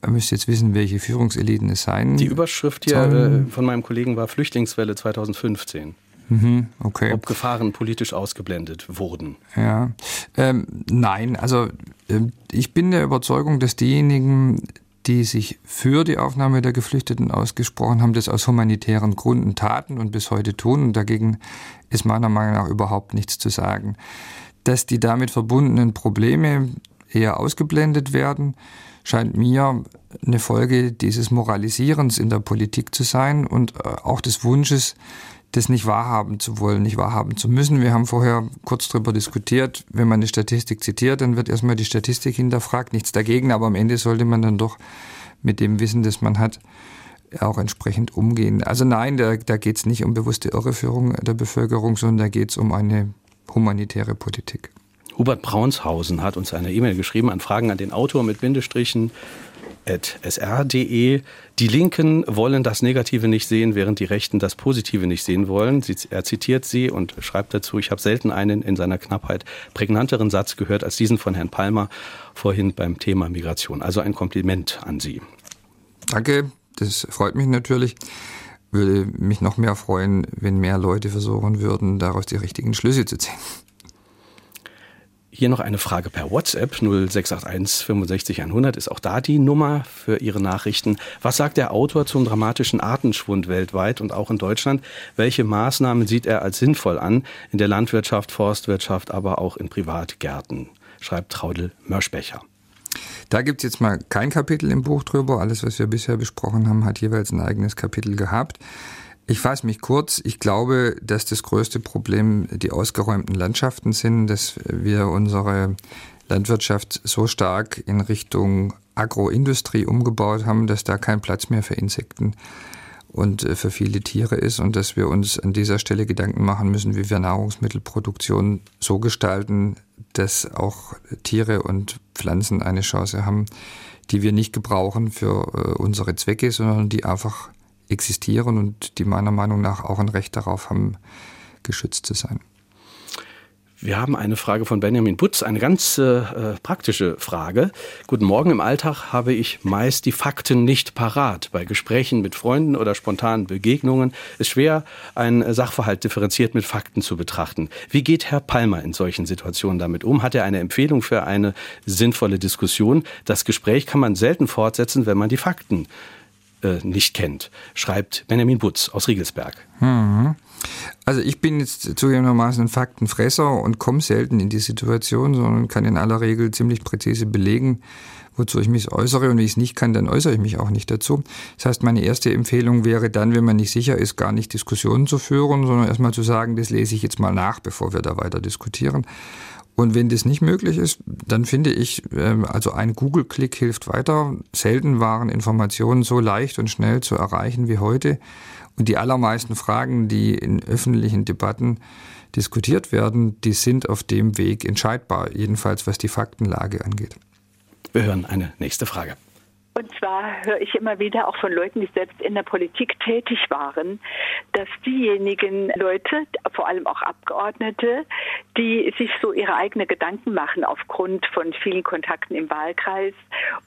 Ihr müsst jetzt wissen, welche Führungseliten es sein. Die Überschrift hier äh, von meinem Kollegen war Flüchtlingswelle 2015. Mhm, okay. Ob Gefahren politisch ausgeblendet wurden. Ja, ähm, nein, also äh, ich bin der Überzeugung, dass diejenigen, die sich für die Aufnahme der Geflüchteten ausgesprochen haben, das aus humanitären Gründen taten und bis heute tun. Und dagegen ist meiner Meinung nach überhaupt nichts zu sagen. Dass die damit verbundenen Probleme eher ausgeblendet werden, scheint mir eine Folge dieses Moralisierens in der Politik zu sein und äh, auch des Wunsches, das nicht wahrhaben zu wollen, nicht wahrhaben zu müssen. Wir haben vorher kurz darüber diskutiert, wenn man eine Statistik zitiert, dann wird erstmal die Statistik hinterfragt, nichts dagegen, aber am Ende sollte man dann doch mit dem Wissen, das man hat, auch entsprechend umgehen. Also nein, da, da geht es nicht um bewusste Irreführung der Bevölkerung, sondern da geht es um eine humanitäre Politik. Hubert Braunshausen hat uns eine E-Mail geschrieben an Fragen an den Autor mit Bindestrichen sr.de. Die Linken wollen das Negative nicht sehen, während die Rechten das Positive nicht sehen wollen. Er zitiert sie und schreibt dazu, ich habe selten einen in seiner Knappheit prägnanteren Satz gehört als diesen von Herrn Palmer vorhin beim Thema Migration. Also ein Kompliment an Sie. Danke, das freut mich natürlich. Würde mich noch mehr freuen, wenn mehr Leute versuchen würden, daraus die richtigen Schlüsse zu ziehen. Hier noch eine Frage per WhatsApp 0681 65 100 ist auch da die Nummer für Ihre Nachrichten. Was sagt der Autor zum dramatischen Artenschwund weltweit und auch in Deutschland? Welche Maßnahmen sieht er als sinnvoll an in der Landwirtschaft, Forstwirtschaft, aber auch in Privatgärten? Schreibt Traudel Mörschbecher. Da gibt es jetzt mal kein Kapitel im Buch drüber. Alles, was wir bisher besprochen haben, hat jeweils ein eigenes Kapitel gehabt. Ich fasse mich kurz. Ich glaube, dass das größte Problem die ausgeräumten Landschaften sind, dass wir unsere Landwirtschaft so stark in Richtung Agroindustrie umgebaut haben, dass da kein Platz mehr für Insekten und äh, für viele Tiere ist und dass wir uns an dieser Stelle Gedanken machen müssen, wie wir Nahrungsmittelproduktion so gestalten, dass auch Tiere und Pflanzen eine Chance haben, die wir nicht gebrauchen für äh, unsere Zwecke, sondern die einfach existieren und die meiner Meinung nach auch ein Recht darauf haben, geschützt zu sein. Wir haben eine Frage von Benjamin Butz, eine ganz äh, praktische Frage. Guten Morgen. Im Alltag habe ich meist die Fakten nicht parat. Bei Gesprächen mit Freunden oder spontanen Begegnungen ist schwer, einen Sachverhalt differenziert mit Fakten zu betrachten. Wie geht Herr Palmer in solchen Situationen damit um? Hat er eine Empfehlung für eine sinnvolle Diskussion? Das Gespräch kann man selten fortsetzen, wenn man die Fakten äh, nicht kennt, schreibt Benjamin Butz aus Riegelsberg. Mhm. Also ich bin jetzt zugegebenermaßen ein Faktenfresser und komme selten in die Situation, sondern kann in aller Regel ziemlich präzise belegen, wozu ich mich äußere und wenn ich es nicht kann, dann äußere ich mich auch nicht dazu. Das heißt, meine erste Empfehlung wäre dann, wenn man nicht sicher ist, gar nicht Diskussionen zu führen, sondern erstmal zu sagen, das lese ich jetzt mal nach, bevor wir da weiter diskutieren. Und wenn das nicht möglich ist, dann finde ich, ähm, also ein Google-Klick hilft weiter. Selten waren Informationen so leicht und schnell zu erreichen wie heute. Und die allermeisten Fragen, die in öffentlichen Debatten diskutiert werden, die sind auf dem Weg entscheidbar, jedenfalls was die Faktenlage angeht. Wir hören eine nächste Frage. Und zwar höre ich immer wieder auch von Leuten, die selbst in der Politik tätig waren, dass diejenigen Leute, vor allem auch Abgeordnete, die sich so ihre eigenen Gedanken machen aufgrund von vielen Kontakten im Wahlkreis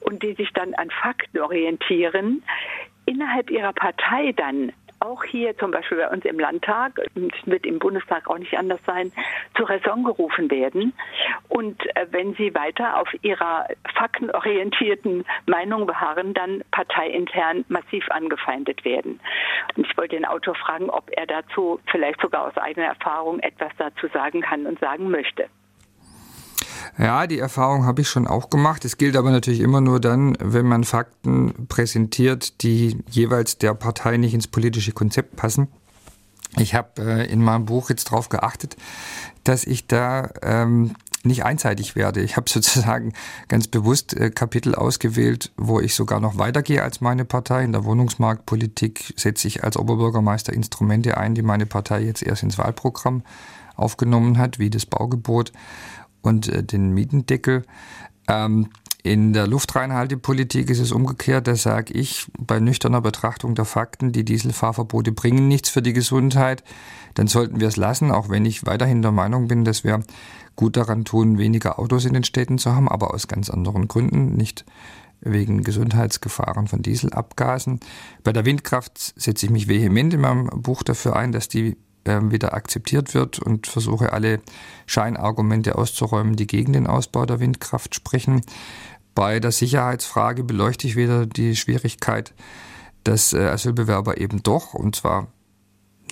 und die sich dann an Fakten orientieren, innerhalb ihrer Partei dann auch hier zum Beispiel bei uns im Landtag, wird im Bundestag auch nicht anders sein, zur Raison gerufen werden. Und äh, wenn sie weiter auf ihrer faktenorientierten Meinung beharren, dann parteiintern massiv angefeindet werden. Und ich wollte den Autor fragen, ob er dazu vielleicht sogar aus eigener Erfahrung etwas dazu sagen kann und sagen möchte. Ja, die Erfahrung habe ich schon auch gemacht. Es gilt aber natürlich immer nur dann, wenn man Fakten präsentiert, die jeweils der Partei nicht ins politische Konzept passen. Ich habe äh, in meinem Buch jetzt darauf geachtet, dass ich da ähm, nicht einseitig werde. Ich habe [LAUGHS] sozusagen ganz bewusst äh, Kapitel ausgewählt, wo ich sogar noch weitergehe als meine Partei. In der Wohnungsmarktpolitik setze ich als Oberbürgermeister Instrumente ein, die meine Partei jetzt erst ins Wahlprogramm aufgenommen hat, wie das Baugebot und äh, den Mietendeckel. Ähm, in der Luftreinhaltepolitik ist es umgekehrt. Da sage ich bei nüchterner Betrachtung der Fakten, die Dieselfahrverbote bringen nichts für die Gesundheit. Dann sollten wir es lassen, auch wenn ich weiterhin der Meinung bin, dass wir gut daran tun, weniger Autos in den Städten zu haben, aber aus ganz anderen Gründen, nicht wegen Gesundheitsgefahren von Dieselabgasen. Bei der Windkraft setze ich mich vehement in meinem Buch dafür ein, dass die wieder akzeptiert wird und versuche alle Scheinargumente auszuräumen, die gegen den Ausbau der Windkraft sprechen. Bei der Sicherheitsfrage beleuchte ich wieder die Schwierigkeit, dass äh, Asylbewerber eben doch, und zwar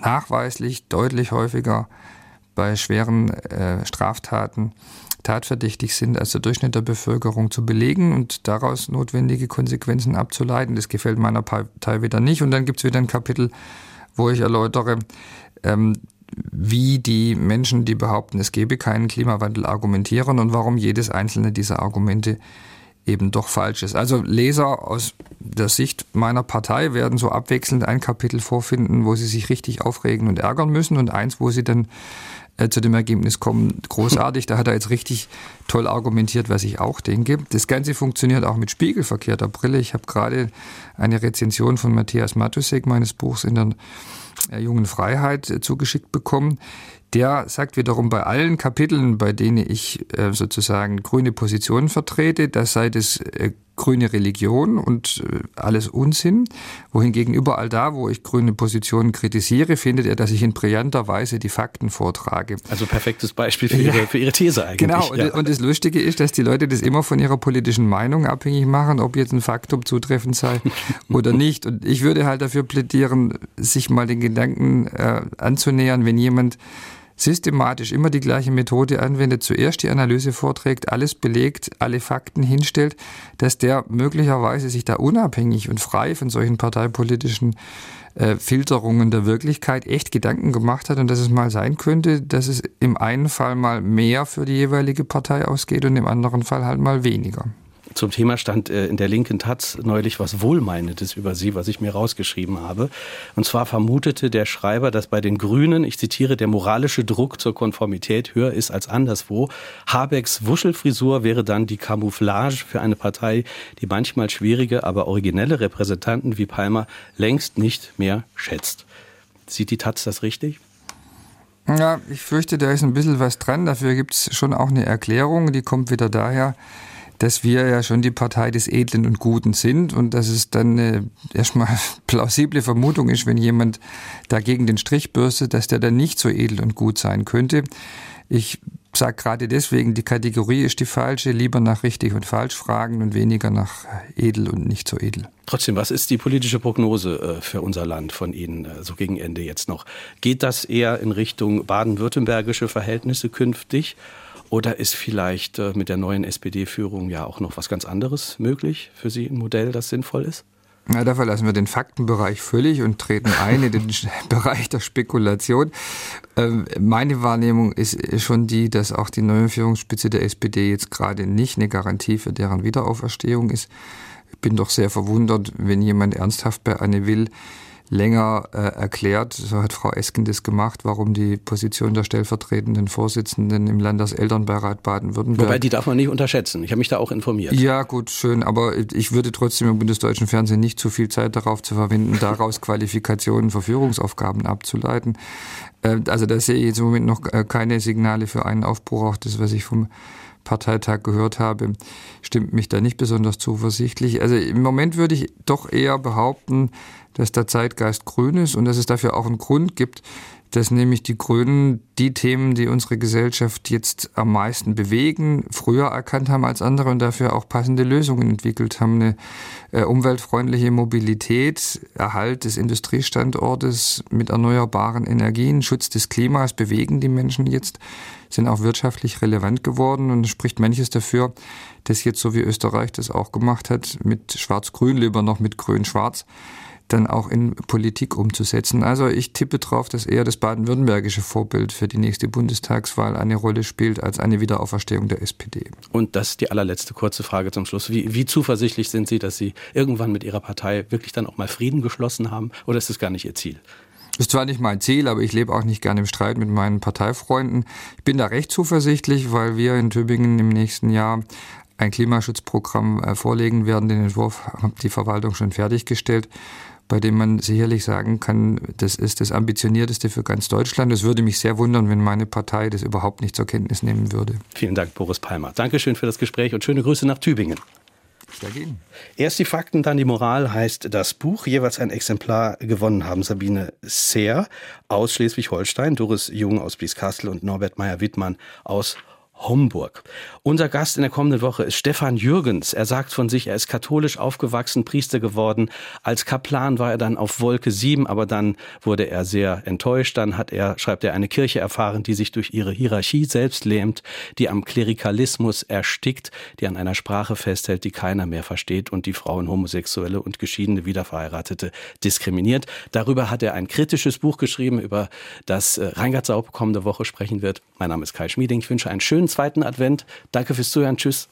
nachweislich deutlich häufiger bei schweren äh, Straftaten tatverdächtig sind als der Durchschnitt der Bevölkerung zu belegen und daraus notwendige Konsequenzen abzuleiten. Das gefällt meiner Partei wieder nicht. Und dann gibt es wieder ein Kapitel, wo ich erläutere, ähm, wie die Menschen, die behaupten, es gebe keinen Klimawandel, argumentieren und warum jedes einzelne dieser Argumente eben doch falsch ist. Also Leser aus der Sicht meiner Partei werden so abwechselnd ein Kapitel vorfinden, wo sie sich richtig aufregen und ärgern müssen und eins, wo sie dann äh, zu dem Ergebnis kommen, großartig. Da hat er jetzt richtig toll argumentiert, was ich auch denke. Das Ganze funktioniert auch mit spiegelverkehrter Brille. Ich habe gerade eine Rezension von Matthias Matusek meines Buchs in der jungen Freiheit äh, zugeschickt bekommen. Der sagt wiederum bei allen Kapiteln, bei denen ich äh, sozusagen grüne Positionen vertrete, das sei das äh, grüne Religion und äh, alles Unsinn. Wohingegen überall da, wo ich grüne Positionen kritisiere, findet er, dass ich in brillanter Weise die Fakten vortrage. Also perfektes Beispiel für, ja. ihre, für ihre These eigentlich. Genau, ja. und, das Lustige ist, dass die Leute das immer von ihrer politischen Meinung abhängig machen, ob jetzt ein Faktum zutreffend sei [LAUGHS] oder nicht. Und ich würde halt dafür plädieren, sich mal den Gedanken äh, anzunähern, wenn jemand systematisch immer die gleiche Methode anwendet, zuerst die Analyse vorträgt, alles belegt, alle Fakten hinstellt, dass der möglicherweise sich da unabhängig und frei von solchen parteipolitischen äh, Filterungen der Wirklichkeit echt Gedanken gemacht hat und dass es mal sein könnte, dass es im einen Fall mal mehr für die jeweilige Partei ausgeht und im anderen Fall halt mal weniger. Zum Thema stand äh, in der linken Taz neulich was Wohlmeinendes über sie, was ich mir rausgeschrieben habe. Und zwar vermutete der Schreiber, dass bei den Grünen, ich zitiere, der moralische Druck zur Konformität höher ist als anderswo. Habecks Wuschelfrisur wäre dann die Camouflage für eine Partei, die manchmal schwierige, aber originelle Repräsentanten wie Palmer längst nicht mehr schätzt. Sieht die Taz das richtig? Ja, ich fürchte, da ist ein bisschen was dran. Dafür gibt es schon auch eine Erklärung, die kommt wieder daher, dass wir ja schon die Partei des Edlen und Guten sind und dass es dann eine erstmal [LAUGHS] plausible Vermutung ist, wenn jemand dagegen den Strich bürstet, dass der dann nicht so edel und gut sein könnte. Ich sage gerade deswegen, die Kategorie ist die falsche, lieber nach richtig und falsch fragen und weniger nach edel und nicht so edel. Trotzdem, was ist die politische Prognose äh, für unser Land von Ihnen äh, so gegen Ende jetzt noch? Geht das eher in Richtung baden-württembergische Verhältnisse künftig? Oder ist vielleicht äh, mit der neuen SPD-Führung ja auch noch was ganz anderes möglich für Sie, ein Modell, das sinnvoll ist? Na, da verlassen wir den Faktenbereich völlig und treten ein in den [LAUGHS] Bereich der Spekulation. Ähm, meine Wahrnehmung ist schon die, dass auch die neue Führungsspitze der SPD jetzt gerade nicht eine Garantie für deren Wiederauferstehung ist. Ich bin doch sehr verwundert, wenn jemand ernsthaft bei Anne Will länger äh, erklärt, so hat Frau Esken das gemacht, warum die Position der stellvertretenden Vorsitzenden im Landeselternbeirat Baden-Württemberg. Wobei die darf man nicht unterschätzen. Ich habe mich da auch informiert. Ja, gut, schön. Aber ich würde trotzdem im bundesdeutschen Fernsehen nicht zu viel Zeit darauf zu verwenden, daraus [LAUGHS] Qualifikationen für Führungsaufgaben abzuleiten. Äh, also da sehe ich jetzt im Moment noch äh, keine Signale für einen Aufbruch, auch das, was ich vom Parteitag gehört habe, stimmt mich da nicht besonders zuversichtlich. Also im Moment würde ich doch eher behaupten, dass der Zeitgeist grün ist und dass es dafür auch einen Grund gibt, dass nämlich die Grünen die Themen, die unsere Gesellschaft jetzt am meisten bewegen, früher erkannt haben als andere und dafür auch passende Lösungen entwickelt haben. Eine äh, umweltfreundliche Mobilität, Erhalt des Industriestandortes mit erneuerbaren Energien, Schutz des Klimas bewegen die Menschen jetzt, sind auch wirtschaftlich relevant geworden und spricht manches dafür, dass jetzt so wie Österreich das auch gemacht hat, mit Schwarz-Grün, lieber noch mit Grün-Schwarz, dann auch in Politik umzusetzen. Also ich tippe darauf, dass eher das baden-württembergische Vorbild für die nächste Bundestagswahl eine Rolle spielt als eine Wiederauferstehung der SPD. Und das ist die allerletzte kurze Frage zum Schluss. Wie, wie zuversichtlich sind Sie, dass Sie irgendwann mit Ihrer Partei wirklich dann auch mal Frieden geschlossen haben oder ist das gar nicht Ihr Ziel? Das ist zwar nicht mein Ziel, aber ich lebe auch nicht gerne im Streit mit meinen Parteifreunden. Ich bin da recht zuversichtlich, weil wir in Tübingen im nächsten Jahr ein Klimaschutzprogramm äh, vorlegen werden. Den Entwurf hat die Verwaltung schon fertiggestellt bei dem man sicherlich sagen kann, das ist das ambitionierteste für ganz Deutschland. Es würde mich sehr wundern, wenn meine Partei das überhaupt nicht zur Kenntnis nehmen würde. Vielen Dank, Boris Palmer. Dankeschön für das Gespräch und schöne Grüße nach Tübingen. Erst die Fakten, dann die Moral heißt das Buch. Jeweils ein Exemplar gewonnen haben Sabine Seer aus Schleswig-Holstein, Doris Jung aus Blieskastel und Norbert Meyer-Wittmann aus Homburg. Unser Gast in der kommenden Woche ist Stefan Jürgens. Er sagt von sich, er ist katholisch aufgewachsen, Priester geworden. Als Kaplan war er dann auf Wolke 7, aber dann wurde er sehr enttäuscht. Dann hat er, schreibt er, eine Kirche erfahren, die sich durch ihre Hierarchie selbst lähmt, die am Klerikalismus erstickt, die an einer Sprache festhält, die keiner mehr versteht und die Frauen, Homosexuelle und geschiedene Wiederverheiratete diskriminiert. Darüber hat er ein kritisches Buch geschrieben, über das äh, Reingard Saub kommende Woche sprechen wird. Mein Name ist Kai Schmieding. Ich wünsche einen schönen zweiten Advent. Danke fürs Zuhören. Tschüss.